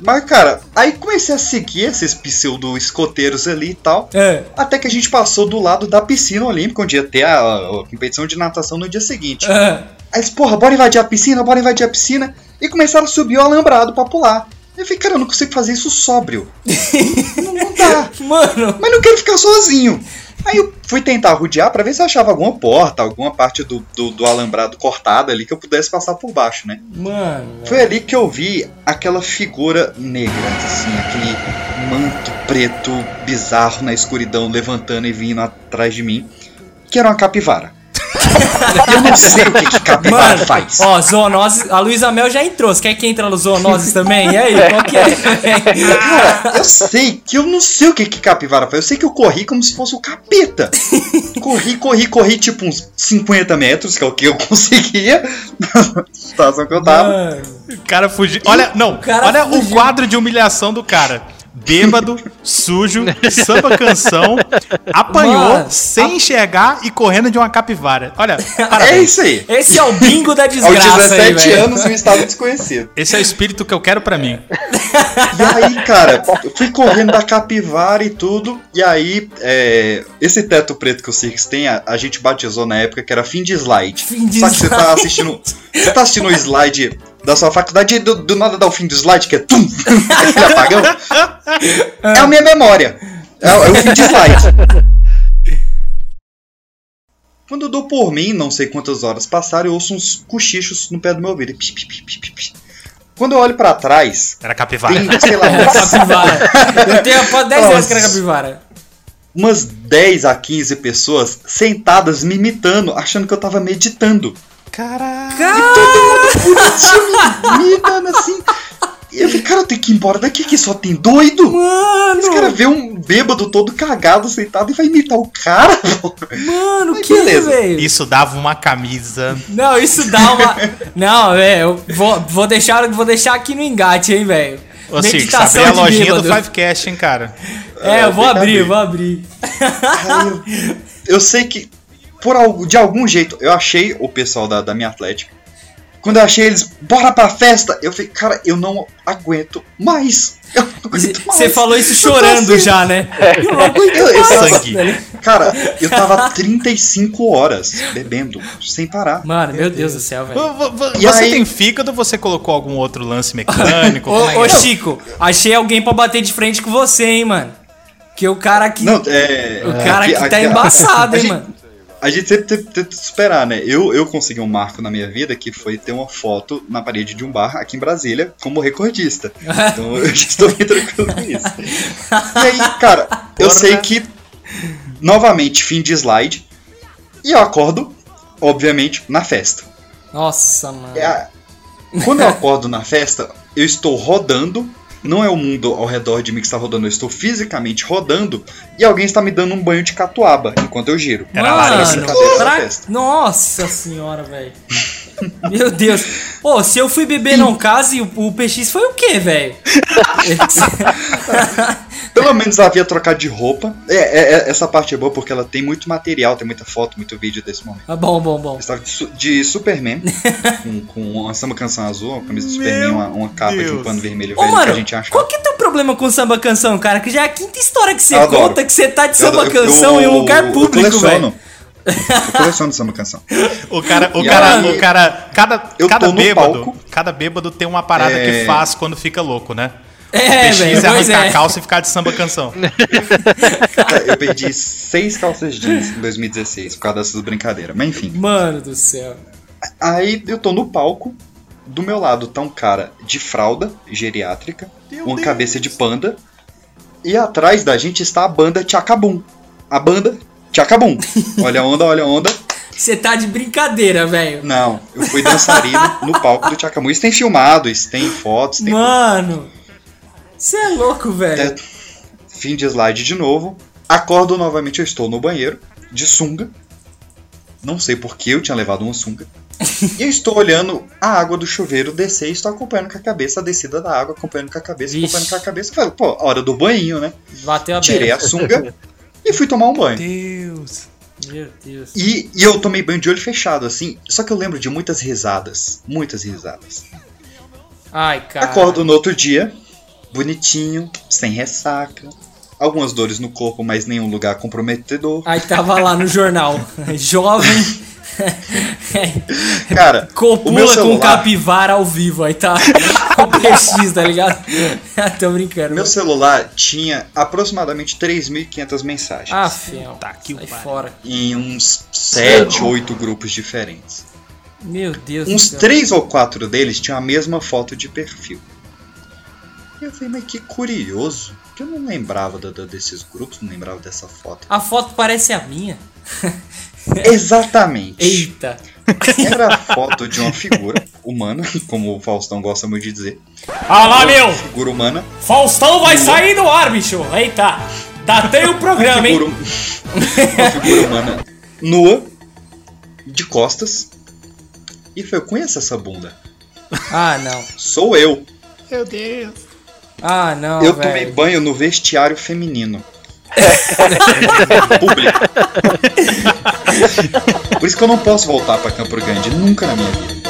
Mas, cara, aí comecei a seguir esses pseudo-escoteiros ali e tal. É. Até que a gente passou do lado da piscina olímpica, onde ia ter a, a competição de natação no dia seguinte. É. Aí eles, porra, bora invadir a piscina, bora invadir a piscina. E começaram a subir o alambrado pra pular. Eu falei, cara, eu não consigo fazer isso sóbrio. [laughs] não, não dá. Mano, Mas não quero ficar sozinho. Aí eu fui tentar rodear pra ver se eu achava alguma porta, alguma parte do, do, do alambrado cortada ali que eu pudesse passar por baixo, né? mano. Foi ali que eu vi aquela figura negra, assim, aquele manto preto bizarro na escuridão levantando e vindo atrás de mim, que era uma capivara. [laughs] eu não sei o que, que capivara Mano, faz. ó, zoonoses, a Luísa Mel já entrou. Você quer que entre no zoonoses também? E aí, qual que é? Cara, eu sei que eu não sei o que, que capivara faz. Eu sei que eu corri como se fosse o capeta. Corri, corri, corri tipo uns 50 metros, que é o que eu conseguia na situação que eu tava. Mano, O cara fugiu. Olha, não, cara olha o fugiu. quadro de humilhação do cara. Bêbado, sujo, samba canção, apanhou Mano, sem enxergar e correndo de uma capivara. Olha, É parabéns. isso aí. esse é o bingo da Aos desgraça aí, 17 velho. anos, um estado desconhecido. Esse é o espírito que eu quero pra mim. E aí, cara, eu fui correndo da capivara e tudo. E aí, é, esse teto preto que o Cirques tem, a, a gente batizou na época que era fim de slide. Fim de Só que você tá slide. assistindo. Você tá assistindo o slide da sua faculdade e do, do nada dá o fim do slide, que é tum! [laughs] Aquele apagão. É a minha memória. É, é o fim de slide. Quando eu dou por mim, não sei quantas horas passaram, eu ouço uns cochichos no pé do meu ouvido. Pi, pi, pi, pi, pi, pi. Quando eu olho pra trás, Era capivara. tem, sei lá, umas, Capivara. [laughs] Eu tenho após 10 anos que era capivara. umas 10 a 15 pessoas sentadas me imitando, achando que eu tava meditando. Caraca. Bonitinho, me imitando assim. E eu falei, cara, eu tenho que ir embora daqui, que só tem doido. Mano, Esse cara vê um bêbado todo cagado sentado e vai imitar o cara, pô. mano, Mas que beleza. velho? Isso dava uma camisa. Não, isso dá uma. Não, velho, eu vou, vou, deixar, vou deixar aqui no engate, hein, velho. Ô, Circo, abrir a lojinha do Fivecast, hein, cara. É, eu vou abrir, abrir. eu vou abrir. Aí eu, [laughs] eu sei que, por algo, de algum jeito, eu achei o pessoal da, da minha atlética. Quando eu achei eles, bora pra festa, eu falei, cara, eu não aguento mais. Eu não aguento mais. Você falou isso chorando assim, já, né? Eu não aguento Eu- eu mais. tava- Sangue. Cara, eu tava [laughs] 35 horas bebendo, sem parar. Mano, meu Deus do céu, velho. E Você aí- tem fígado ou você colocou algum outro lance mecânico? É [laughs] Ô, ô que é? Chico, achei alguém pra bater de frente com você, hein, mano. Que o cara aqui. Não, é. o cara aqui- aqui tá embaçado, [laughs] a hein, gente- mano. A gente sempre tenta superar, né? Eu, eu consegui um marco na minha vida que foi ter uma foto na parede de um bar aqui em Brasília como recordista. [laughs] Então eu já estou bem tranquilo com isso. E aí, cara, eu Porra. sei que, novamente, fim de slide. E eu acordo, obviamente, na festa. Nossa, mano. É Quando eu acordo na festa, eu estou rodando. Não é o mundo ao redor de mim que está rodando, eu estou fisicamente rodando e alguém está me dando um banho de catuaba enquanto eu giro. Era Mano. Brincadeira da pra-. Nossa senhora, velho. [laughs] Meu Deus. Pô, se eu fui beber não case, o, o PX foi o quê, velho? [laughs] Pelo menos havia trocado de roupa. É, é- é- essa parte é boa porque ela tem muito material, tem muita foto, muito vídeo desse momento. ah, bom, bom, bom. Estava de, su- de Superman, [laughs] com, com uma samba canção azul, uma camisa de Superman, uma, uma capa de um Deus. pano vermelho Ô, velho que a mano, gente acha. qual que é teu problema com samba canção, cara? Que já é a quinta história que você conta que você tá de samba canção eu- em um lugar eu público, coleciono. velho. [laughs] Eu coleciono samba canção. O cara, o E cara, aí, o cara, cada, eu cada bêbado, cada bêbado tem uma parada É. que faz quando fica louco, né? É, velho, pois arrancar é. a calça e ficar de samba canção. [laughs] Eu perdi seis calças jeans em 2016 por causa dessas brincadeiras. Mas enfim. Mano do céu. Aí eu tô no palco. Do meu lado tá um cara de fralda geriátrica, Meu uma Deus. cabeça de panda. E atrás da gente está a banda Tchacabum. A banda Tchacabum. [laughs] Olha a onda, olha a onda. Você tá de brincadeira, velho. Não, eu fui dançarino no palco do Tchacabum. Isso tem filmado, isso tem fotos, tem Mano. Você é louco, velho. É, Fim de slide de novo. Acordo novamente, eu estou no banheiro, de sunga. Não sei por que eu tinha levado uma sunga. [laughs] e eu estou olhando a água do chuveiro descer e estou acompanhando com a cabeça a descida da água, acompanhando com a cabeça, Vixe. acompanhando com a cabeça. Falei, pô, hora do banho, né? Bateu a Tirei a sunga e fui tomar um banho. Deus. Meu Deus. E, e eu tomei banho de olho fechado, assim. Só que eu lembro de muitas risadas. Muitas risadas. Ai, cara. Acordo no outro dia, bonitinho, sem ressaca. Algumas dores no corpo, mas nenhum lugar comprometedor. Aí tava lá no jornal. [laughs] Jovem. Cara, o meu Copula com celular, capivara ao vivo. Aí tá [laughs] o PX, tá ligado? [laughs] Tô brincando. meu celular tinha aproximadamente 3.500 mensagens. Ah, fiel. Tá aqui o Sai fora. Em uns 7, 8 grupos diferentes. Meu Deus Uns do céu. três ou quatro deles tinham a mesma foto de perfil. E eu falei, mas que curioso. Que eu não lembrava da- da- desses grupos, não lembrava dessa foto. A foto parece a minha. [laughs] Exatamente. Eita. Era a foto de uma figura humana, como o Faustão gosta muito de dizer. Ah lá, meu! Figura humana. Faustão vai sair do ar, bicho. Eita. Datei o programa, hein? Figura, uma figura humana nua, de costas. E foi, eu conheço essa bunda. Ah, não. Sou eu. Meu Deus. Ah, não, eu tomei banho no vestiário feminino. [laughs] Público. Por isso que eu não posso voltar pra Campo Grande nunca na minha vida.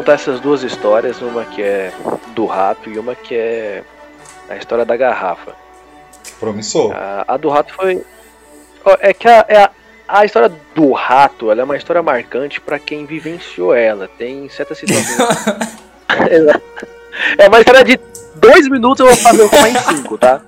Contar essas duas histórias, uma que é do rato e uma que é a história da garrafa. Promissor. A, a do rato foi. É que a, é a, a história do rato ela é uma história marcante pra quem vivenciou ela. Tem certas situações. Exato. [laughs] é uma história de dois minutos, eu vou fazer eu em cinco, tá?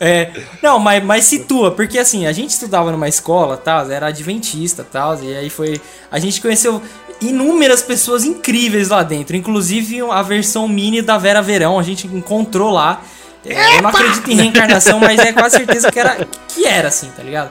É, não, mas, mas situa, porque assim, a gente estudava numa escola, tal, era adventista, tal, e aí foi, a gente conheceu inúmeras pessoas incríveis lá dentro, inclusive a versão mini da Vera Verão, a gente encontrou lá. É, Eu não acredito em reencarnação, mas é quase certeza que era que era assim, tá ligado?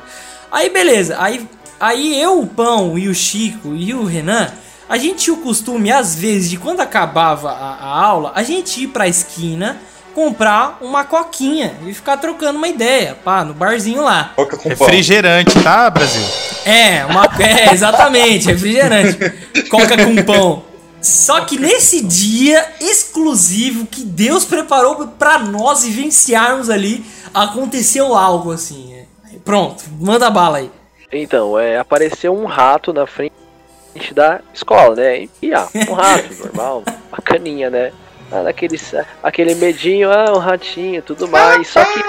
Aí beleza, aí aí eu, o Pão e o Chico e o Renan, a gente tinha o costume às vezes de quando acabava a, a aula, a gente ir pra esquina comprar uma coquinha e ficar trocando uma ideia, pá, no barzinho lá. Coca com pão. Refrigerante, tá, Brasil? É, uma, [laughs] é, exatamente, refrigerante. Coca com pão. Só que nesse dia exclusivo que Deus preparou pra nós vivenciarmos ali, aconteceu algo assim. é. Pronto, manda bala aí. Então, é, apareceu um rato na frente da escola, né? E, e, ah, um rato, normal, [laughs] bacaninha, né? Ah, daquele, aquele medinho, ah, um ratinho, tudo mais. Só que.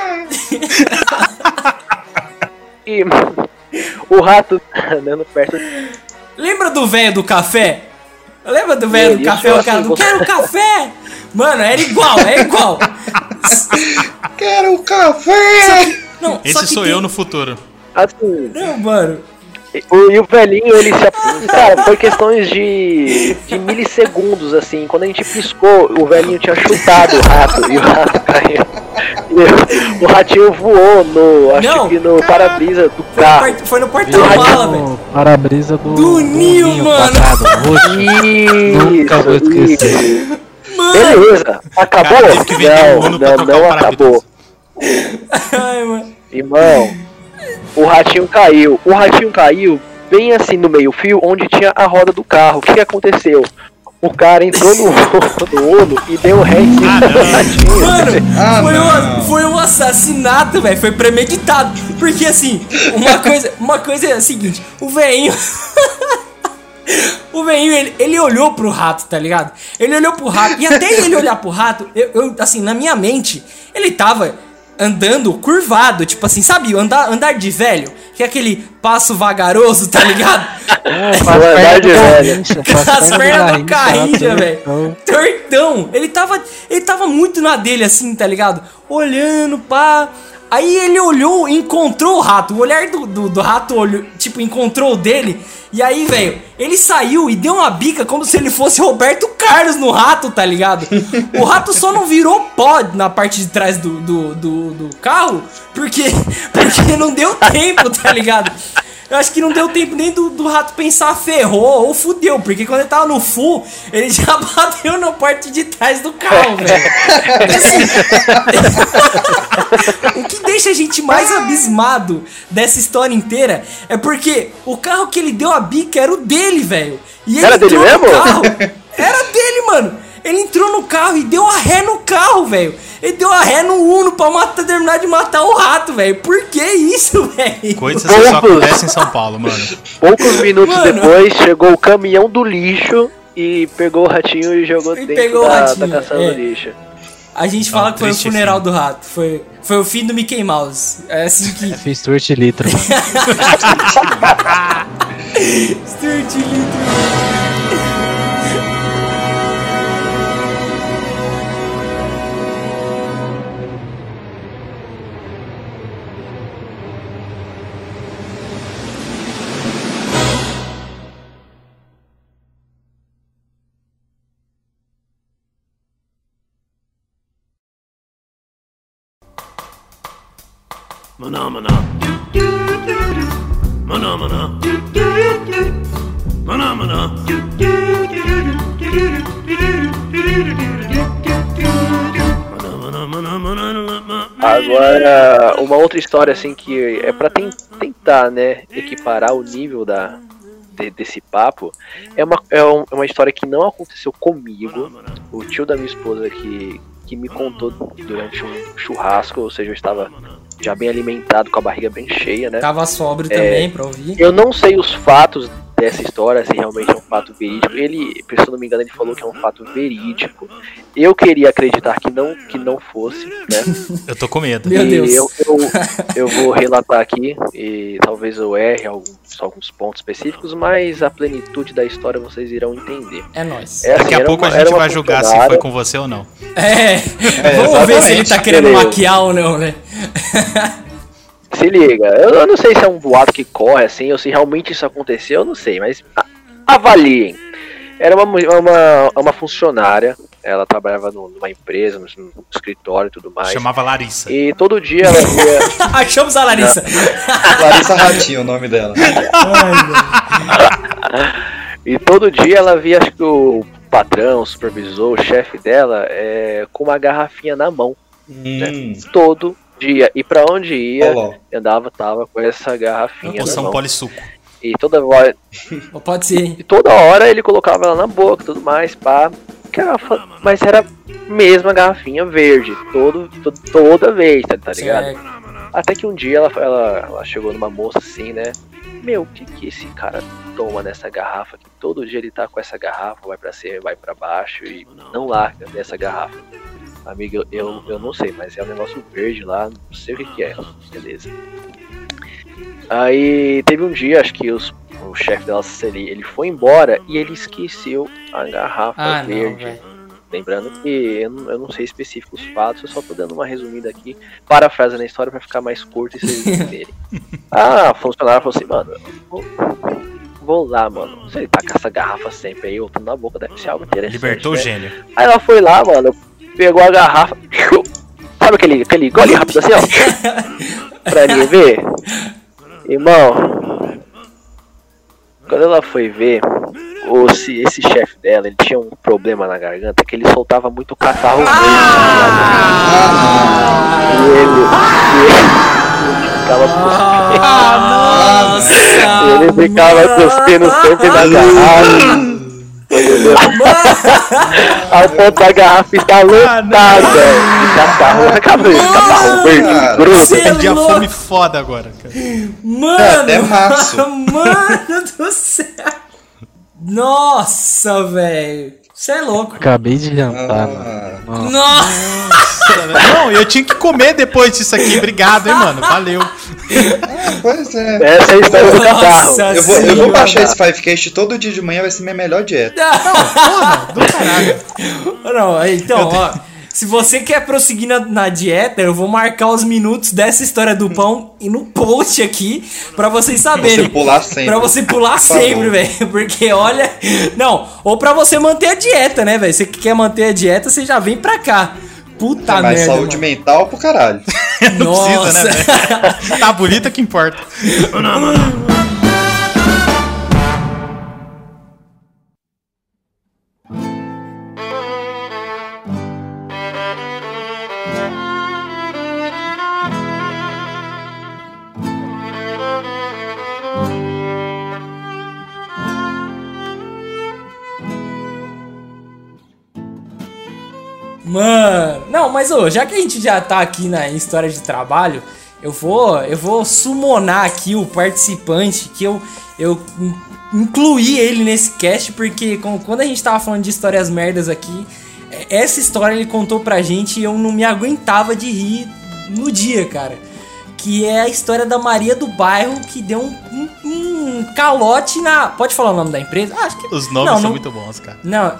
[laughs] e, o rato andando perto. Lembra do velho do café? Lembra do velho do Isso, café? O assim, cara do você- quero café! Mano, era igual, é igual. Quero café! Não, só Esse que sou tem- eu no futuro. Assim, Não, mano. O, e o velhinho, ele se. Cara, foi questões de, de milissegundos, assim. Quando a gente piscou, o velhinho tinha chutado o rato e o rato caiu. E o ratinho voou no. Acho Não. que no para-brisa do Foi no, carro. part- foi no porta-mala, velho. No para-brisa do, Do ninho, mano. quadrado, roxo. Nunca vou Isso, esquecer. isso. Mano! Beleza, acabou? Cara, não, não, não acabou. Ai, mano. Irmão, o ratinho caiu. O ratinho caiu bem assim no meio-fio, onde tinha a roda do carro. O que, aconteceu? O cara entrou no, [laughs] no Uno e deu ré em cima Ah, do ratinho. Mano, Ah, foi, um, foi um assassinato, velho. Foi premeditado. Porque assim, uma coisa, uma coisa é a seguinte: o velhinho. [laughs] o velhinho, ele, ele olhou pro rato, tá ligado? Ele olhou pro rato. E até ele olhar pro rato, eu, eu, assim, na minha mente, ele tava andando curvado. Tipo assim, sabe? Andar, andar de velho. Que é aquele passo vagaroso, tá ligado? Perna do Garrincha, faz As perna pernas do Carrinja, tá velho. tortão. Tortão. Ele tava, ele tava muito na dele, assim, tá ligado? Olhando, pá. Aí ele olhou encontrou o rato. O olhar do, do, do rato, olhou, tipo, encontrou o dele. E aí, velho, ele saiu e deu uma bica como se ele fosse Roberto Carlos no rato, tá ligado? O rato só não virou pó na parte de trás do, do, do, do carro porque, [laughs] porque não deu tempo, tá ligado? Eu acho que não deu tempo nem do, do rato pensar ferrou ou fudeu, porque quando ele tava no full, ele [laughs] já bateu na parte de trás do carro, velho. Assim, [laughs] o que deixa a gente mais abismado dessa história inteira é porque o carro que ele deu a bica era o dele, velho. E ele Era dele mesmo? carro. Era dele, mano. Ele entrou no carro e deu a ré no carro, velho. Ele deu a ré no Uno pra matar, terminar de matar o rato, velho. Por que isso, [laughs] velho? Coisas que só acontecem em São Paulo, mano. Poucos minutos Mano. depois, chegou o caminhão do lixo e pegou o ratinho e jogou E dentro pegou o da, ratinho, da caçamba é. do lixo. A gente Não, fala que foi o funeral fim. do rato. Foi, foi o fim do Mickey Mouse. É assim que. [laughs] Fiz Stuart Little, mano. [laughs] Stuart Little. Agora, uma outra história assim que é ten- tentar, né, equiparar o nível da de- desse papo, é uma, é é uma história que não aconteceu comigo. O tio da minha esposa que, que me contou durante um churrasco, ou seja, eu estava já bem alimentado, com a barriga bem cheia, né? Tava sóbrio também pra ouvir. Eu não sei os fatos dessa história, se realmente é um fato verídico. Ele, se eu não me engano, ele falou que é um fato verídico. Eu queria acreditar que não, que não fosse, né? Eu tô com medo. Meu e Deus. Eu, eu, [laughs] eu vou relatar aqui e talvez eu erre alguns, alguns pontos específicos, mas a plenitude da história vocês irão entender. É nóis. É, Daqui assim, a era pouco uma- a gente vai julgar se foi com você ou não. É. Vamos ver se ele tá querendo Beleza. maquiar ou não, né? [laughs] Se liga, eu, eu não sei se é um boato que corre assim, ou se realmente isso aconteceu, eu não sei, mas a- avaliem. Era uma, uma, uma funcionária, ela trabalhava numa empresa, no, no escritório e tudo mais. Chamava Larissa. E todo dia ela ia. [laughs] Achamos a Larissa. [laughs] Larissa Ratinho, o nome dela. e todo dia ela via, acho que o patrão, o supervisor, o chefe dela, é, com uma garrafinha na mão. Hum, Todo dia. E pra onde ia, ó, andava, tava com essa garrafinha Poção polissuco. E toda hora, pode ser. E toda hora ele colocava ela na boca e tudo mais, pá. Garrafa, mas era mesma garrafinha verde, todo, to- toda vez, tá, tá ligado? Até que um dia ela, ela, ela chegou numa moça assim, né? Meu, o que que esse cara toma nessa garrafa? Que todo dia ele tá com essa garrafa, vai pra cima, vai pra baixo e não larga dessa garrafa. Amiga, eu, eu, eu não sei, mas é um negócio verde lá, não sei o que que é. Beleza. Aí teve um dia, acho que os, o chefe dela, ele, ele foi embora e ele esqueceu a garrafa Ah, não, verde. velho. Lembrando que eu não, eu não sei específicos fatos, eu só tô dando uma resumida aqui, parafrasando a história pra ficar mais curto e vocês [laughs] entenderem. ah, a funcionária falou assim, mano, vou, vou lá, mano. Se ele tá com essa garrafa sempre aí, eu tô na boca, deve ser algo interessante. Libertou o né? gênio. Aí ela foi lá, mano, pegou a garrafa, sabe aquele, aquele gole rápido assim, ó? [laughs] pra ele ver? Irmão, quando ela foi ver, o, se- esse chefe dela, ele tinha um problema na garganta que ele soltava muito catarro Ah? E ele, e ele ficava cuspindo. Ah, [laughs] nossa! Ele ficava cuspindo sempre na garrafa. Ao ponto da garrafa estar lotada catarro na cabeça. Catarro verde, cara. grosso. Cê é a fome foda agora, cara. Mano! É, até março. [laughs] Mano do céu! Nossa, velho! Você é louco! Acabei de jantar, Ah. mano. Nossa. Nossa! [laughs] Não, eu tinha que comer depois disso aqui. Obrigado, hein, mano. Valeu. pois é. Essa é a história do catarro. Eu vou, eu vou baixar esse Fivecast todo dia de manhã, vai ser minha melhor dieta. Porra, do caralho. Não, então, ó. Se você quer prosseguir na, na dieta, eu vou marcar os minutos dessa história do pão e no post aqui pra vocês saberem. Você pular sempre. Pra você pular Por sempre, velho. [laughs] Porque olha. Não, ou pra você manter a dieta, né, velho? Você que quer manter a dieta, você já vem pra cá. Puta É mais merda. saúde mano. mental pro caralho. [laughs] Não Nossa. precisa, né, velho? [laughs] Tá bonita que importa. Mano, não, mas ô, já que a gente já tá aqui na história de trabalho, eu vou, eu vou summonar aqui o participante que eu eu in- incluí ele nesse cast porque com- quando a gente tava falando de histórias merdas aqui, é, essa história ele contou pra gente e eu não me aguentava de rir no dia, cara. Que é a história da Maria do Bairro que deu um, um- um calote na. Pode falar o nome da empresa? Ah, acho que. Os nomes Não, são não- muito bons, cara. Não,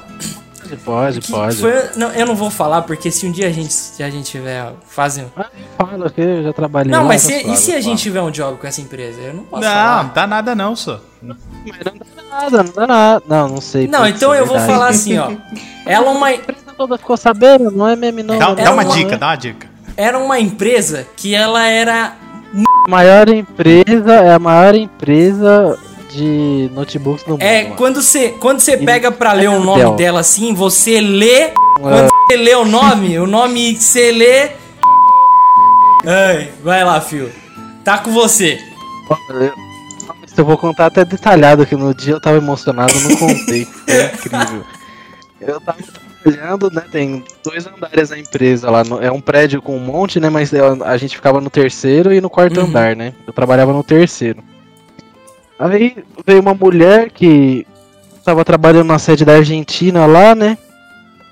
Pode, que pode. foi- não, eu não vou falar, porque se um dia a gente, se a gente tiver fazendo. Ah, fala que eu já trabalhei Não, lá, mas se, e se a gente tiver um job com essa empresa? Eu não posso Não, falar. não dá nada não, só. Não dá nada, não dá nada. Não, não sei. Não, então é eu vou verdade. falar assim, ó. [laughs] Ela é uma, A empresa toda ficou sabendo, não é meme não. Dá, não. dá uma uma- dica, dá uma dica. era uma empresa que ela era. A maior empresa é a maior empresa de notebooks no mundo. É, mano. quando você quando pega pra ler o nome dela assim, você lê. Quando você lê o nome, o nome que você lê. Ai, vai lá, fio. Tá com você. Eu- vou contar até detalhado que no dia eu tava emocionado, eu não contei. [laughs] Foi incrível. Eu tava trabalhando, né? Tem dois andares na empresa lá. no- é um prédio com um monte, né? Mas é, a gente ficava no terceiro e no quarto Uhum. andar, né? Eu trabalhava no terceiro. Aí veio uma mulher que tava trabalhando na sede da Argentina lá, né?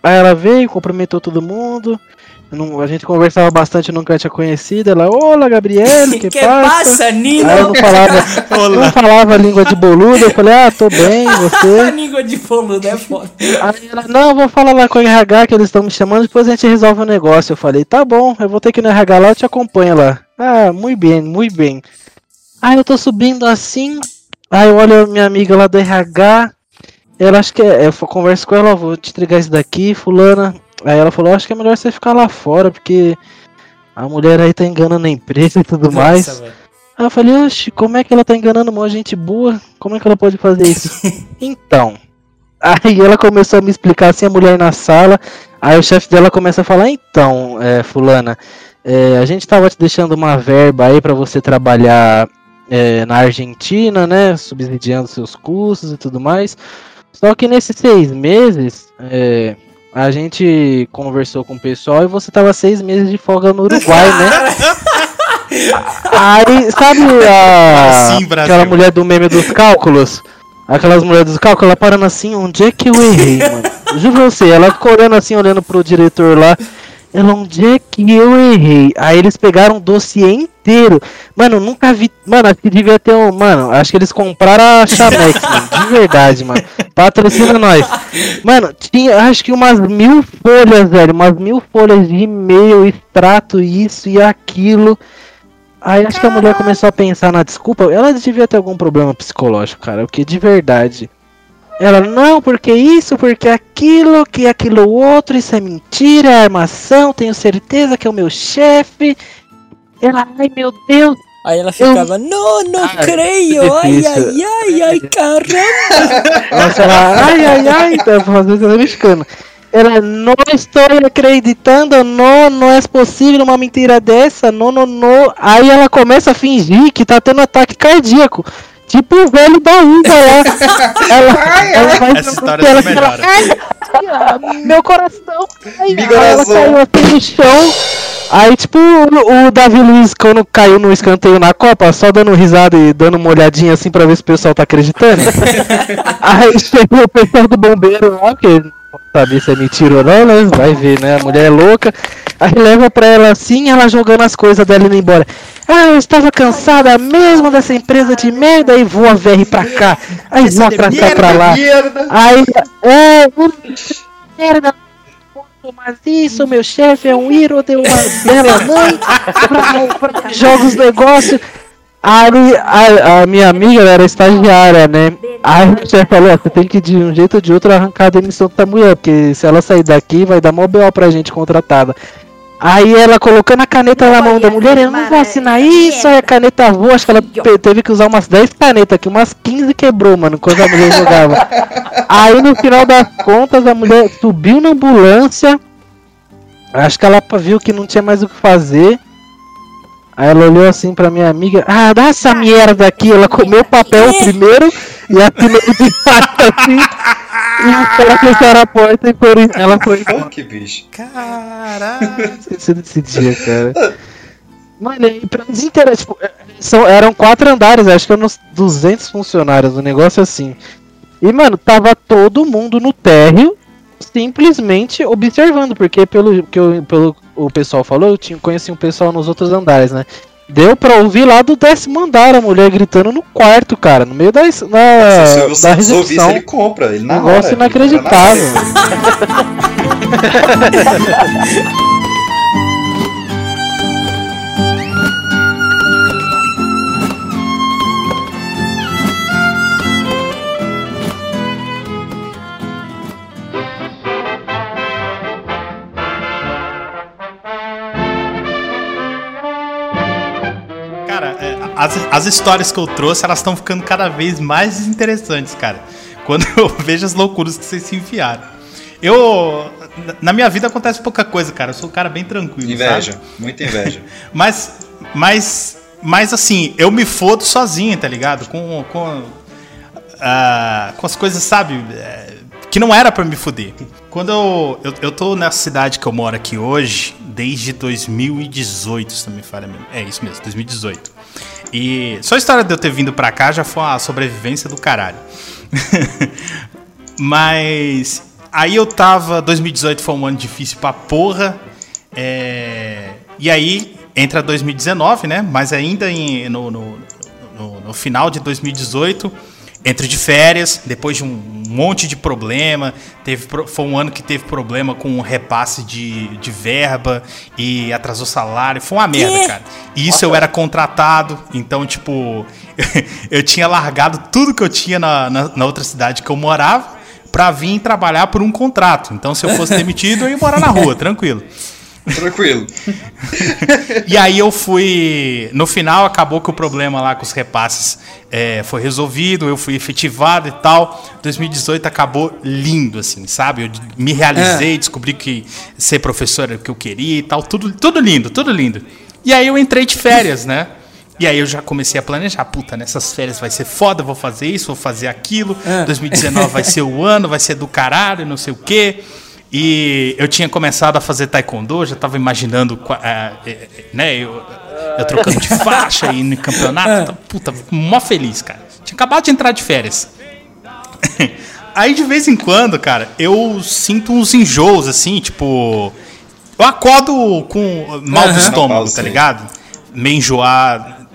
Aí ela veio, cumprimentou todo mundo. Não- a gente conversava bastante, nunca tinha conhecido. Ela, olá, Gabriele, [laughs] que, que passa? passa, Nino? Aí eu não falava, [laughs] não falava língua de boludo, eu falei, ah, tô bem, [laughs] A você? língua de boludo é foda. Aí ela, não, eu vou falar lá com o RH que eles estão me chamando, depois a gente resolve o negócio. Eu falei, tá bom, eu vou ter que ir no RH lá, eu te acompanho lá. Ah, muito bem, muito bem. Aí eu tô subindo assim, aí eu olho a minha amiga lá do RH, ela acho que é, eu converso com ela, vou te entregar isso daqui, fulana. Aí ela falou, acho que é melhor você ficar lá fora, porque a mulher aí tá enganando a empresa e tudo mais. Nossa, velho. Aí eu falei, oxe, como é que ela tá enganando uma gente boa? Como é que ela pode fazer isso? [laughs] então. Aí ela começou a me explicar assim, a mulher na sala. Aí o chefe dela começa a falar, então, é, fulana, é, a gente tava te deixando uma verba aí pra você trabalhar é, na Argentina, né? Subsidiando seus custos e tudo mais. Só que nesses seis meses, é, a gente conversou com o pessoal e você tava seis meses de folga no Uruguai, né? [laughs] Aí, sabe a, Assim, aquela mulher do meme dos cálculos? Aquelas mulheres dos cálculos, ela parando assim, onde é que eu errei, mano? Juro pra você, ela ficou olhando assim, olhando pro diretor lá. Ela, onde é que eu errei? Aí eles pegaram o dossiê inteiro. Mano, nunca vi. Mano, acho que devia ter um. Mano, acho que eles compraram a Chamex, [laughs] mano. De verdade, mano. Patrocina nós. Mano, tinha acho que umas mil folhas, velho. Umas mil folhas de e-mail, extrato, isso e aquilo. Aí acho que a mulher começou a pensar na desculpa. Ela devia ter algum problema psicológico, cara. Porque de verdade. Ela, não, porque isso, porque aquilo, que aquilo outro, isso é mentira, é armação, tenho certeza que é o meu chefe. Ela, ai meu Deus, Aí ela ficava, não, não Ah, creio, ai, difícil. ai, ai, ai, caramba. Nossa, ela, ai, ai, ai, tá fazendo coisa mexicana. Ela, não estou acreditando, não, não é possível uma mentira dessa, não, não, não. Aí ela começa a fingir que tá tendo ataque cardíaco. Tipo o velho da Uva lá. [laughs] Ela, ela vai Essa história ela, só melhora. ai, ai, meu coração. Ai, Meu aí ela coração. caiu assim no chão. Aí, tipo, o, o Davi Luiz, quando caiu no escanteio na Copa, só dando risada e dando uma olhadinha assim pra ver se o pessoal tá acreditando. [laughs] Aí chegou o pessoal do bombeiro lá, que não sabe se é mentira ou não, né? Vai ver, né? A mulher é louca. Aí leva pra ela assim, ela jogando as coisas dela indo embora. Ah, eu estava cansada mesmo dessa empresa de merda e voa VR pra cá. Aí voa pra cá, pra lá. Merda. Aí, é, merda. Mais isso, meu chefe é um hero, deu uma bela mãe, pra, pra, joga os negócios. Aí a, a minha amiga era estagiária, né? Aí o chefe falou, você tem que de um jeito ou de outro arrancar a demissão da mulher, porque se ela sair daqui vai dar mó B.O. pra gente contratada. Aí ela colocando a caneta na mão da mulher, eu não vou assinar isso, aí a caneta voa, acho que ela te- teve que usar umas 10 canetas aqui, umas 15 quebrou, mano, quando a mulher jogava. Aí no final das contas a mulher subiu na ambulância, acho que ela viu que não tinha mais o que fazer. Aí ela olhou assim pra minha amiga, ah, dá essa merda aqui, ela comeu o papel primeiro e assinou de fato assim. [laughs] E ela fecharam a porta e foi, ela foi. Oh, que bicho. Caralho. [laughs] Esqueci desse dia, cara. Mano, e pra desinterar, tipo, é, são, eram quatro andares, acho que eram uns 200 funcionários, um negócio assim. E, mano, tava todo mundo no térreo, simplesmente observando, porque pelo que eu- pelo o pessoal falou, eu tinha, conheci um pessoal nos outros andares, né? Deu pra ouvir lá do décimo andar a mulher gritando no quarto, cara, no meio da, Se o na, da Santos ouvisse, recepção. ele compra. Ele na Negócio hora, na inacreditável. [laughs] as, as histórias que eu trouxe, elas estão ficando cada vez mais interessantes, cara. Quando [laughs] eu vejo as loucuras que vocês se enfiaram. Eu. Na minha vida acontece pouca coisa, cara. Eu sou um cara bem tranquilo. Inveja, sabe? muita inveja. [laughs] Mas. Mas. Mas assim, eu me fodo sozinho, tá ligado? Com. Com, ah, com as coisas, sabe? é, que não era pra me foder. Quando eu, eu. Eu tô nessa cidade que eu moro aqui hoje, desde 2018, se não me falha mesmo. É isso mesmo, 2018. E só a história de eu ter vindo pra cá já foi uma sobrevivência do caralho. [laughs] Mas aí eu tava. 2018 foi um ano difícil pra porra. é, e aí entra 2019, né? Mas ainda em- no, no, no- no final de 2018, entro de férias, depois de um monte de problema. Teve, foi um ano que teve problema com o repasse de, de verba e atrasou salário. Foi uma merda, cara. E isso eu era contratado, então, tipo, [laughs] eu tinha largado tudo que eu tinha na, na, na outra cidade que eu morava pra vir trabalhar por um contrato. Então, se eu fosse demitido, eu ia morar na rua, [laughs] tranquilo. Tranquilo. E aí eu fui. No final acabou que o problema lá com os repasses é, foi resolvido, eu fui efetivado e tal. 2018 acabou lindo, assim, sabe? Eu me realizei, descobri que ser professor era o que eu queria e tal. Tudo, tudo lindo, tudo lindo. E aí eu entrei de férias, né? E aí eu já comecei a planejar, puta, nessas férias vai ser foda, vou fazer isso, vou fazer aquilo. 2019 vai ser o ano, vai ser do caralho, não sei o quê. E eu tinha começado a fazer taekwondo, já tava imaginando, eh, eh, né, eu, eu trocando de faixa e no campeonato. tava, Puta, mó feliz, cara. Tinha acabado de entrar de férias. [laughs] Aí de vez em quando, cara, eu sinto uns enjoos, assim, tipo. Eu acordo com mal do estômago, tá ligado? Meio enjoado.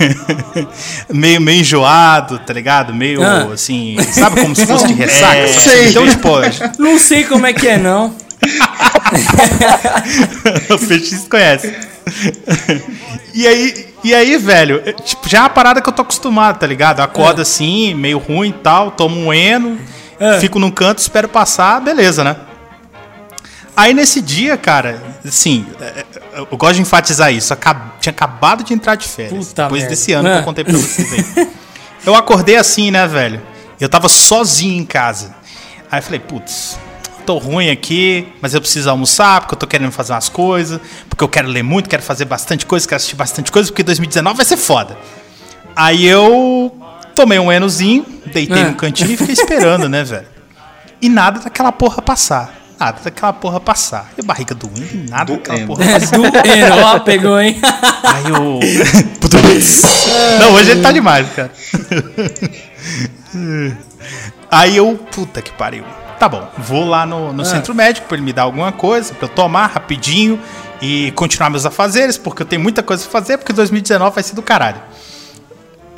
[laughs] meio, meio enjoado, tá ligado? Meio Ah. assim. Sabe como se fosse de [laughs] ressaca? É, sei. Então, tipo, Não sei como é que é, não. [laughs] o Peixes conhece. E aí, e aí, velho, tipo, já é uma parada que eu tô acostumado, tá ligado? Eu acordo assim, meio ruim e tal, tomo um eno, É. fico num canto, espero passar, beleza, né? Aí nesse dia, cara, assim, eu gosto de enfatizar isso. tinha acabado de entrar de férias. Puta depois merda. desse ano que É. eu contei pra vocês [laughs] aí. Eu acordei assim, né, velho? Eu tava sozinho em casa. Aí eu falei, putz, tô ruim aqui, mas eu preciso almoçar, porque eu tô querendo fazer umas coisas, porque eu quero ler muito, quero fazer bastante coisa, quero assistir bastante coisa, porque 2019 vai ser foda. Aí eu tomei um enozinho, deitei É. num cantinho e fiquei esperando, né, velho? E nada daquela porra passar. Nada daquela porra passar. E barriga doendo, e nada daquela Doendo. porra É, passar. do Eno, ó, pegou, hein? [laughs] Aí [laughs] eu. Não, hoje ele tá demais, cara. Aí eu. Puta que pariu. Tá bom, vou lá no, no centro médico pra ele me dar alguma coisa, pra eu tomar rapidinho e continuar meus afazeres, porque eu tenho muita coisa pra fazer, porque 2019 vai ser do caralho.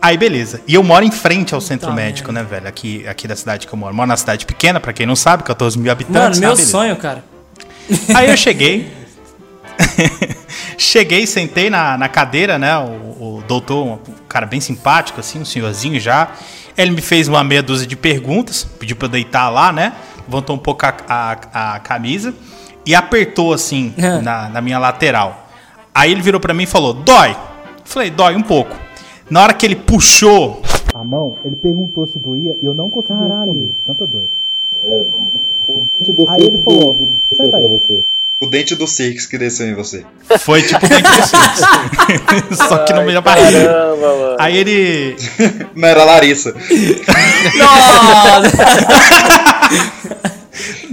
Aí, beleza. E eu moro em frente ao centro Puta médico, né, velho? Aqui, aqui da cidade que eu moro. Moro na cidade pequena, pra quem não sabe, 14 mil habitantes. Mano, meu ah, beleza. sonho, cara. Aí eu [laughs] cheguei. [laughs] cheguei, sentei na, na cadeira, né? O, o doutor, um cara bem simpático, assim, um senhorzinho já. Ele me fez uma meia dúzia de perguntas, pediu pra eu deitar lá, né? Levantou um pouco a, a, a camisa e apertou, assim, É. na, na minha lateral. Aí ele virou pra mim e falou: Dói. Falei: Dói um pouco. Na hora que ele puxou a mão, ele perguntou se doía e eu não consegui responder de tanta dor. Aí ele falou: Senta aí. O dente do Six que desceu em você. Foi tipo dente de Six. [laughs] Só que no meio da barriga. Caramba, mano. Aí ele. [laughs] Não era a Larissa. Nossa!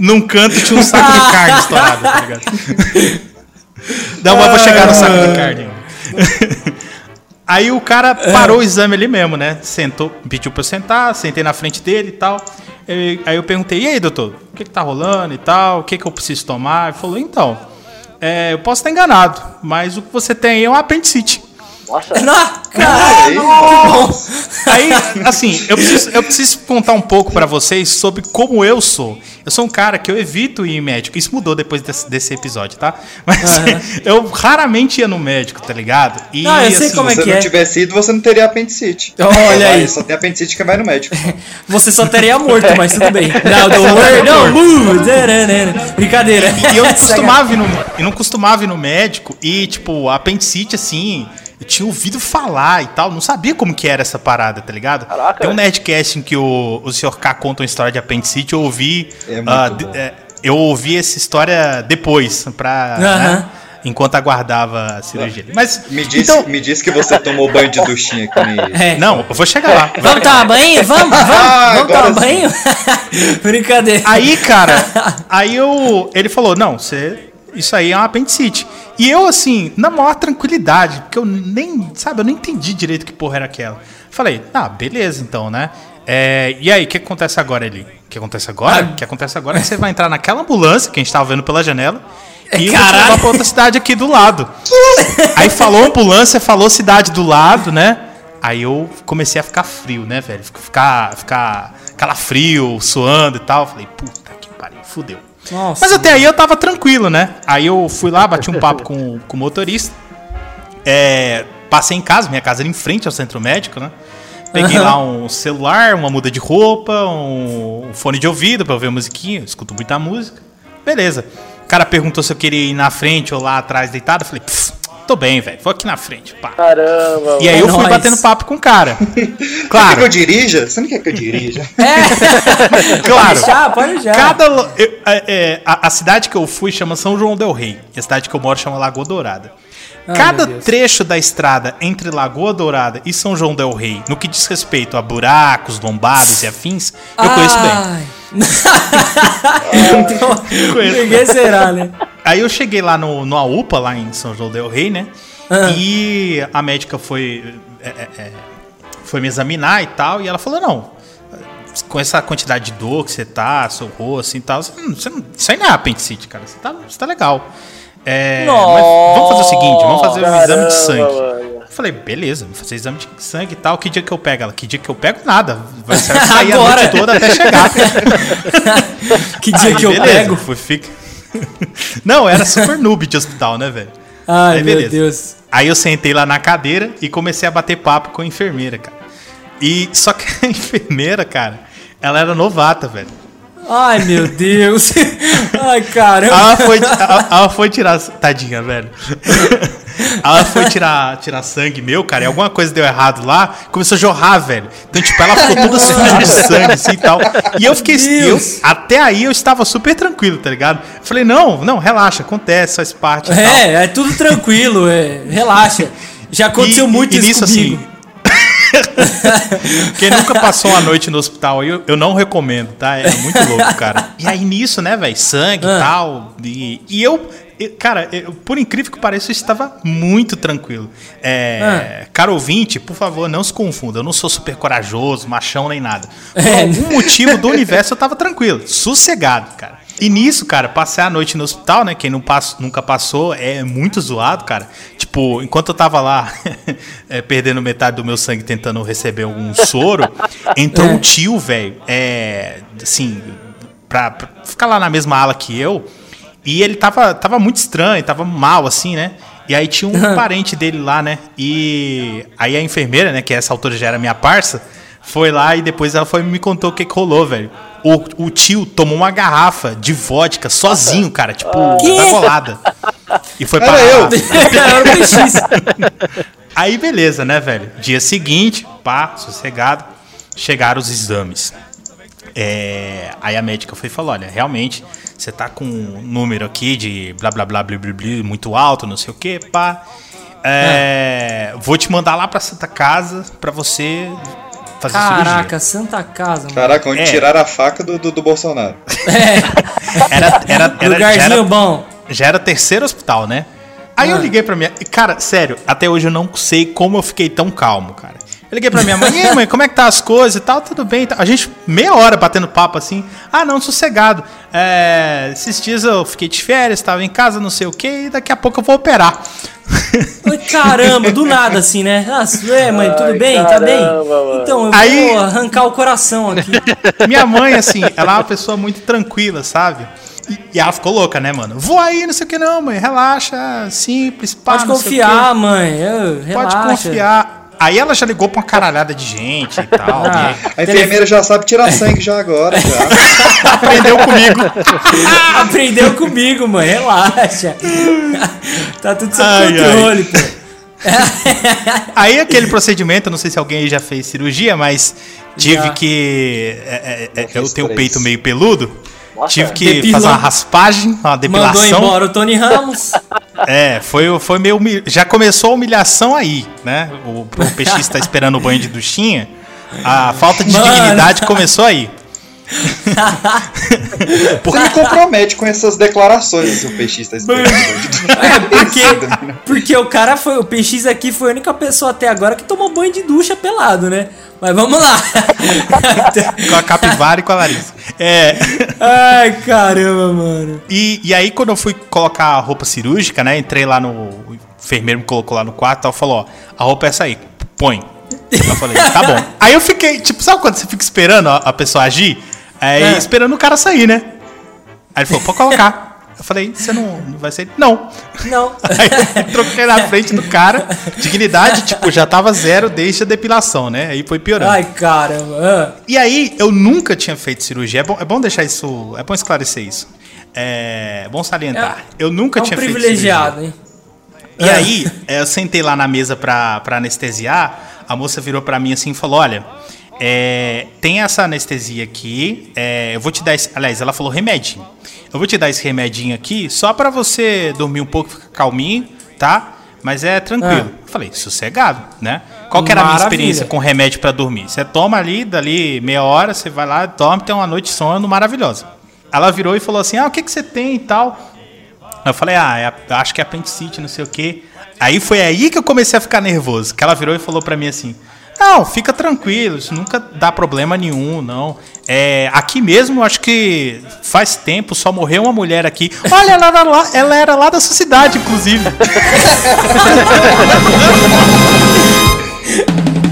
[laughs] Num canto tinha um saco de carne estourado, tá ligado? Não, mas eu vou chegar no saco de carne. Aí o cara parou o exame ali mesmo, né? Sentou, pediu pra eu sentar, sentei na frente dele e tal. Aí eu perguntei, e aí, doutor, o que, que tá rolando e tal? O que, que eu preciso tomar? Ele falou, então, é, eu posso estar enganado, mas o que você tem aí é um apendicite. Nossa, Não, Aí, Aí, assim, eu preciso, eu preciso contar um pouco pra vocês sobre como eu sou. Eu sou um cara que eu evito ir em médico. Isso mudou depois desse, desse episódio, tá? Mas eu raramente ia no médico, tá ligado? E, Não, eu sei como se é você que não é. tivesse ido, você não teria apendicite. [laughs] Olha aí. Só tem apendicite que vai no médico. [laughs] Você só teria morto, mas tudo bem. [laughs] Não, don't worry, não, move. Brincadeira. E eu não costumava ir no, eu não costumava ir no médico e, tipo, apendicite, assim, eu tinha ouvido falar e tal, não sabia como que era essa parada, tá ligado? Caraca. Tem um Nerdcast em que o, o Sr. K conta uma história de apendicite, eu ouvi. É de- é, eu ouvi essa história depois, pra. Aham. né, enquanto aguardava a cirurgia. Mas. Me disse, então, me disse que você tomou banho de duchinha que nem ele. É. Não, eu vou chegar lá. Vamos tomar banho? Vamos, vamos, Ah, vamos tomar sim. banho? [laughs] Brincadeira. Aí, cara, [laughs] aí eu. Ele falou: não, você. Isso aí é um apendicite. E eu, assim, na maior tranquilidade, porque eu nem, sabe, eu nem entendi direito que porra era aquela. Falei, ah, beleza, então, né? É, e aí, o que acontece agora ali? O que acontece agora? Ah. O que acontece agora é que você vai entrar naquela ambulância que a gente tava vendo pela janela. E vou te Caralho. levar pra outra cidade aqui do lado. aí falou ambulância, falou cidade do lado, né? Aí eu comecei a ficar frio, né, velho? Ficar, ficar calafrio, suando e tal. Falei, puta que pariu, fudeu. Nossa. Mas até aí eu tava tranquilo, né? Aí eu fui lá, bati um papo com, com o motorista. É, passei em casa, minha casa era em frente ao centro médico, né? Peguei lá um celular, uma muda de roupa, um, fone de ouvido pra eu ver musiquinha. Eu escuto muita música. Beleza. O cara perguntou se eu queria ir na frente ou lá atrás deitado. Eu falei, "Pff, tô bem, velho. Vou aqui na frente. Pá. caramba. E aí É eu fui nóis. batendo papo com o cara. [laughs] Quer que eu Claro, dirija? Você não quer que eu dirija? [laughs] claro. Pode já, pode já. Cada, eu- é, é, a, a cidade que eu fui chama São João del Rei. E a cidade que eu moro chama Lagoa Dourada. Ai, Cada meu Deus. trecho da estrada entre Lagoa Dourada e São João del Rei, no que diz respeito a buracos, lombadas e afins, eu conheço bem. Então, ninguém será, né? Aí eu cheguei lá no, no AUPA, lá em São João del Rei, né? Ah. E a médica foi, é, é, é, foi me examinar e tal, e ela falou, não, com essa quantidade de dor que você tá, seu rosto e tal, você não, você não- isso aí não é apendicite, cara, você tá, você tá legal. É, mas vamos fazer o seguinte, vamos fazer um exame de sangue. mano. Eu falei, beleza, vou fazer exame de sangue e tal. Que dia que eu pego ela? Que dia que eu pego? Nada. Vai sair a [laughs] noite toda até chegar. [laughs] Que dia Aí, que eu beleza, pego? Fui, fica... [laughs] Não, era super noob de hospital, né, velho? Ai, Aí, meu beleza. Deus. Aí eu sentei lá na cadeira e comecei a bater papo com a enfermeira, cara. E só que a enfermeira, cara, ela era novata, velho. Ai, meu Deus. [laughs] Ai, caramba. Ela foi, ela, ela foi tirar. Tadinha, velho. [laughs] Ela foi tirar, tirar sangue meu, cara, e alguma coisa deu errado lá, começou a jorrar, velho. Então, tipo, ela ficou toda suja de sangue, assim e tal. E eu fiquei. Eu, até aí eu estava super tranquilo, tá ligado? Eu falei, não, não, relaxa, acontece, faz parte. e tal. É, é tudo tranquilo, é. Relaxa. Já aconteceu E- muito e isso nisso, comigo. assim, [laughs] Quem nunca passou uma noite no hospital, eu, eu não recomendo, tá? É muito louco, cara. E aí nisso, né, velho? Sangue Ah. e tal. E, eu, cara, eu- por incrível que pareça, eu estava muito tranquilo. É, Caro ouvinte, por favor, não se confunda. Eu não sou super corajoso, machão nem nada. Por É. algum motivo do universo eu tava tranquilo, sossegado, cara. E nisso, cara, passei a noite no hospital, né? Quem não pass nunca passou é muito zoado, cara. Tipo, enquanto eu tava lá [laughs] é, perdendo metade do meu sangue tentando receber um soro, [laughs] entrou um tio, velho, é, assim, pra, pra ficar lá na mesma ala que eu. E ele tava, tava muito estranho, tava mal, assim, né? E aí tinha um [laughs] parente dele lá, né? E aí a enfermeira, né, que essa altura já era minha parça, foi lá e depois ela foi e me contou o que, rolou, velho. O, o tio tomou uma garrafa de vodka sozinho, cara, tipo, da golada. E foi Era pra eu. [laughs] Era o PX. Aí beleza, né, velho? Dia seguinte, pá, sossegado, chegaram os exames. É, aí a médica foi e falou: olha, realmente, você tá com um número aqui de blá blá blá blá blá, blá muito alto, não sei o que, pá. É, Vou te mandar lá pra Santa Casa pra você fazer Caraca, Santa Casa, mano. Caraca, onde É. tiraram a faca do, do, do Bolsonaro. cirurgia. [laughs] Era, era, era, já, Lugarzinho era, bom. já era terceiro hospital, né? Aí eu Ah. liguei pra minha. Cara, sério, até hoje eu não sei como eu fiquei tão calmo, cara. Eu liguei pra minha mãe, e aí, mãe, como é que tá as coisas e tal? Tudo bem. tal. A gente, meia hora batendo papo assim. Ah, não, sossegado. É, esses dias eu fiquei de férias, tava em casa, não sei o que, e daqui a pouco eu vou operar. Ai, Caramba, do nada assim, né? Ah, é, mãe, tudo Ai, bem? Tá bem? caramba, mano. Então, eu Aí- vou arrancar o coração aqui. Minha mãe, assim, ela é uma pessoa muito tranquila, sabe? E, ela ficou louca, né, mano? Vou aí, não sei o que não, mãe. Relaxa, simples, pá, Pode não sei o quê. confiar, mãe. eu- Pode relaxa. confiar. Aí ela já ligou pra uma caralhada de gente e tal. Ah, e A enfermeira já sabe tirar sangue já agora, já. [laughs] aprendeu comigo. [laughs] Aprendeu comigo, mãe. Relaxa. [laughs] tá tudo sob Ai, controle, pô. Aí aquele procedimento, não sei se alguém aí já fez cirurgia, mas tive Já. que. é, é, é, eu tenho o peito meio peludo. Nossa, tive que depilou. fazer uma raspagem, uma Mandou depilação. embora o Tony Ramos. [laughs] É, foi, foi meio. humi- Já começou a humilhação aí, né? O, o PX tá [laughs] esperando o banho de duchinha. A falta de Mano. dignidade começou aí. Você me compromete com essas declarações, seu PX tá esperando. É, porque, porque o cara foi. O PX aqui foi a única pessoa até agora que tomou banho de ducha pelado, né? Mas vamos lá. [laughs] Com a capivara e com a Larissa. É. Ai, caramba, mano. E, e aí, quando eu fui colocar a roupa cirúrgica, né? Entrei lá no. O enfermeiro me colocou lá no quarto e falou: ó, a roupa é essa aí, põe. Eu falei, tá bom. Aí eu fiquei, tipo, sabe quando você fica esperando a, a pessoa agir? Aí É. esperando o cara sair, né? Aí ele falou, pode colocar. Eu falei, você não, não vai sair? Não. Não. [laughs] Aí eu troquei na frente do cara. Dignidade, tipo, já tava zero desde a depilação, né? Aí foi piorando. Ai, caramba. E aí, eu nunca tinha feito cirurgia. É bom, é bom deixar isso. É bom esclarecer isso. É bom salientar. eu nunca É um tinha feito privilegiado, hein? E aí, é, eu sentei lá na mesa pra, pra anestesiar. A moça virou pra mim assim e falou: Olha, é, tem essa anestesia aqui. é, eu vou te dar esse. Aliás, ela falou remedinho. Eu vou te dar esse remedinho aqui só pra você dormir um pouco, ficar calminho, tá? Mas é tranquilo. Eu falei, sossegado, né? Qual que era a minha Maravilha. experiência com remédio pra dormir? Você toma ali, dali meia hora, você vai lá, dorme, tem uma noite de sono maravilhosa. Ela virou e falou assim: Ah, o que, que você tem e tal? Eu falei, ah, é acho que é apendicite, não sei o quê. Aí foi aí que eu comecei a ficar nervoso. Que ela virou e falou pra mim assim: Não, fica tranquilo, isso nunca dá problema nenhum, não. É, aqui mesmo, acho que faz tempo, só morreu uma mulher aqui. Olha, ela era lá, ela era lá da sua cidade, inclusive. [laughs]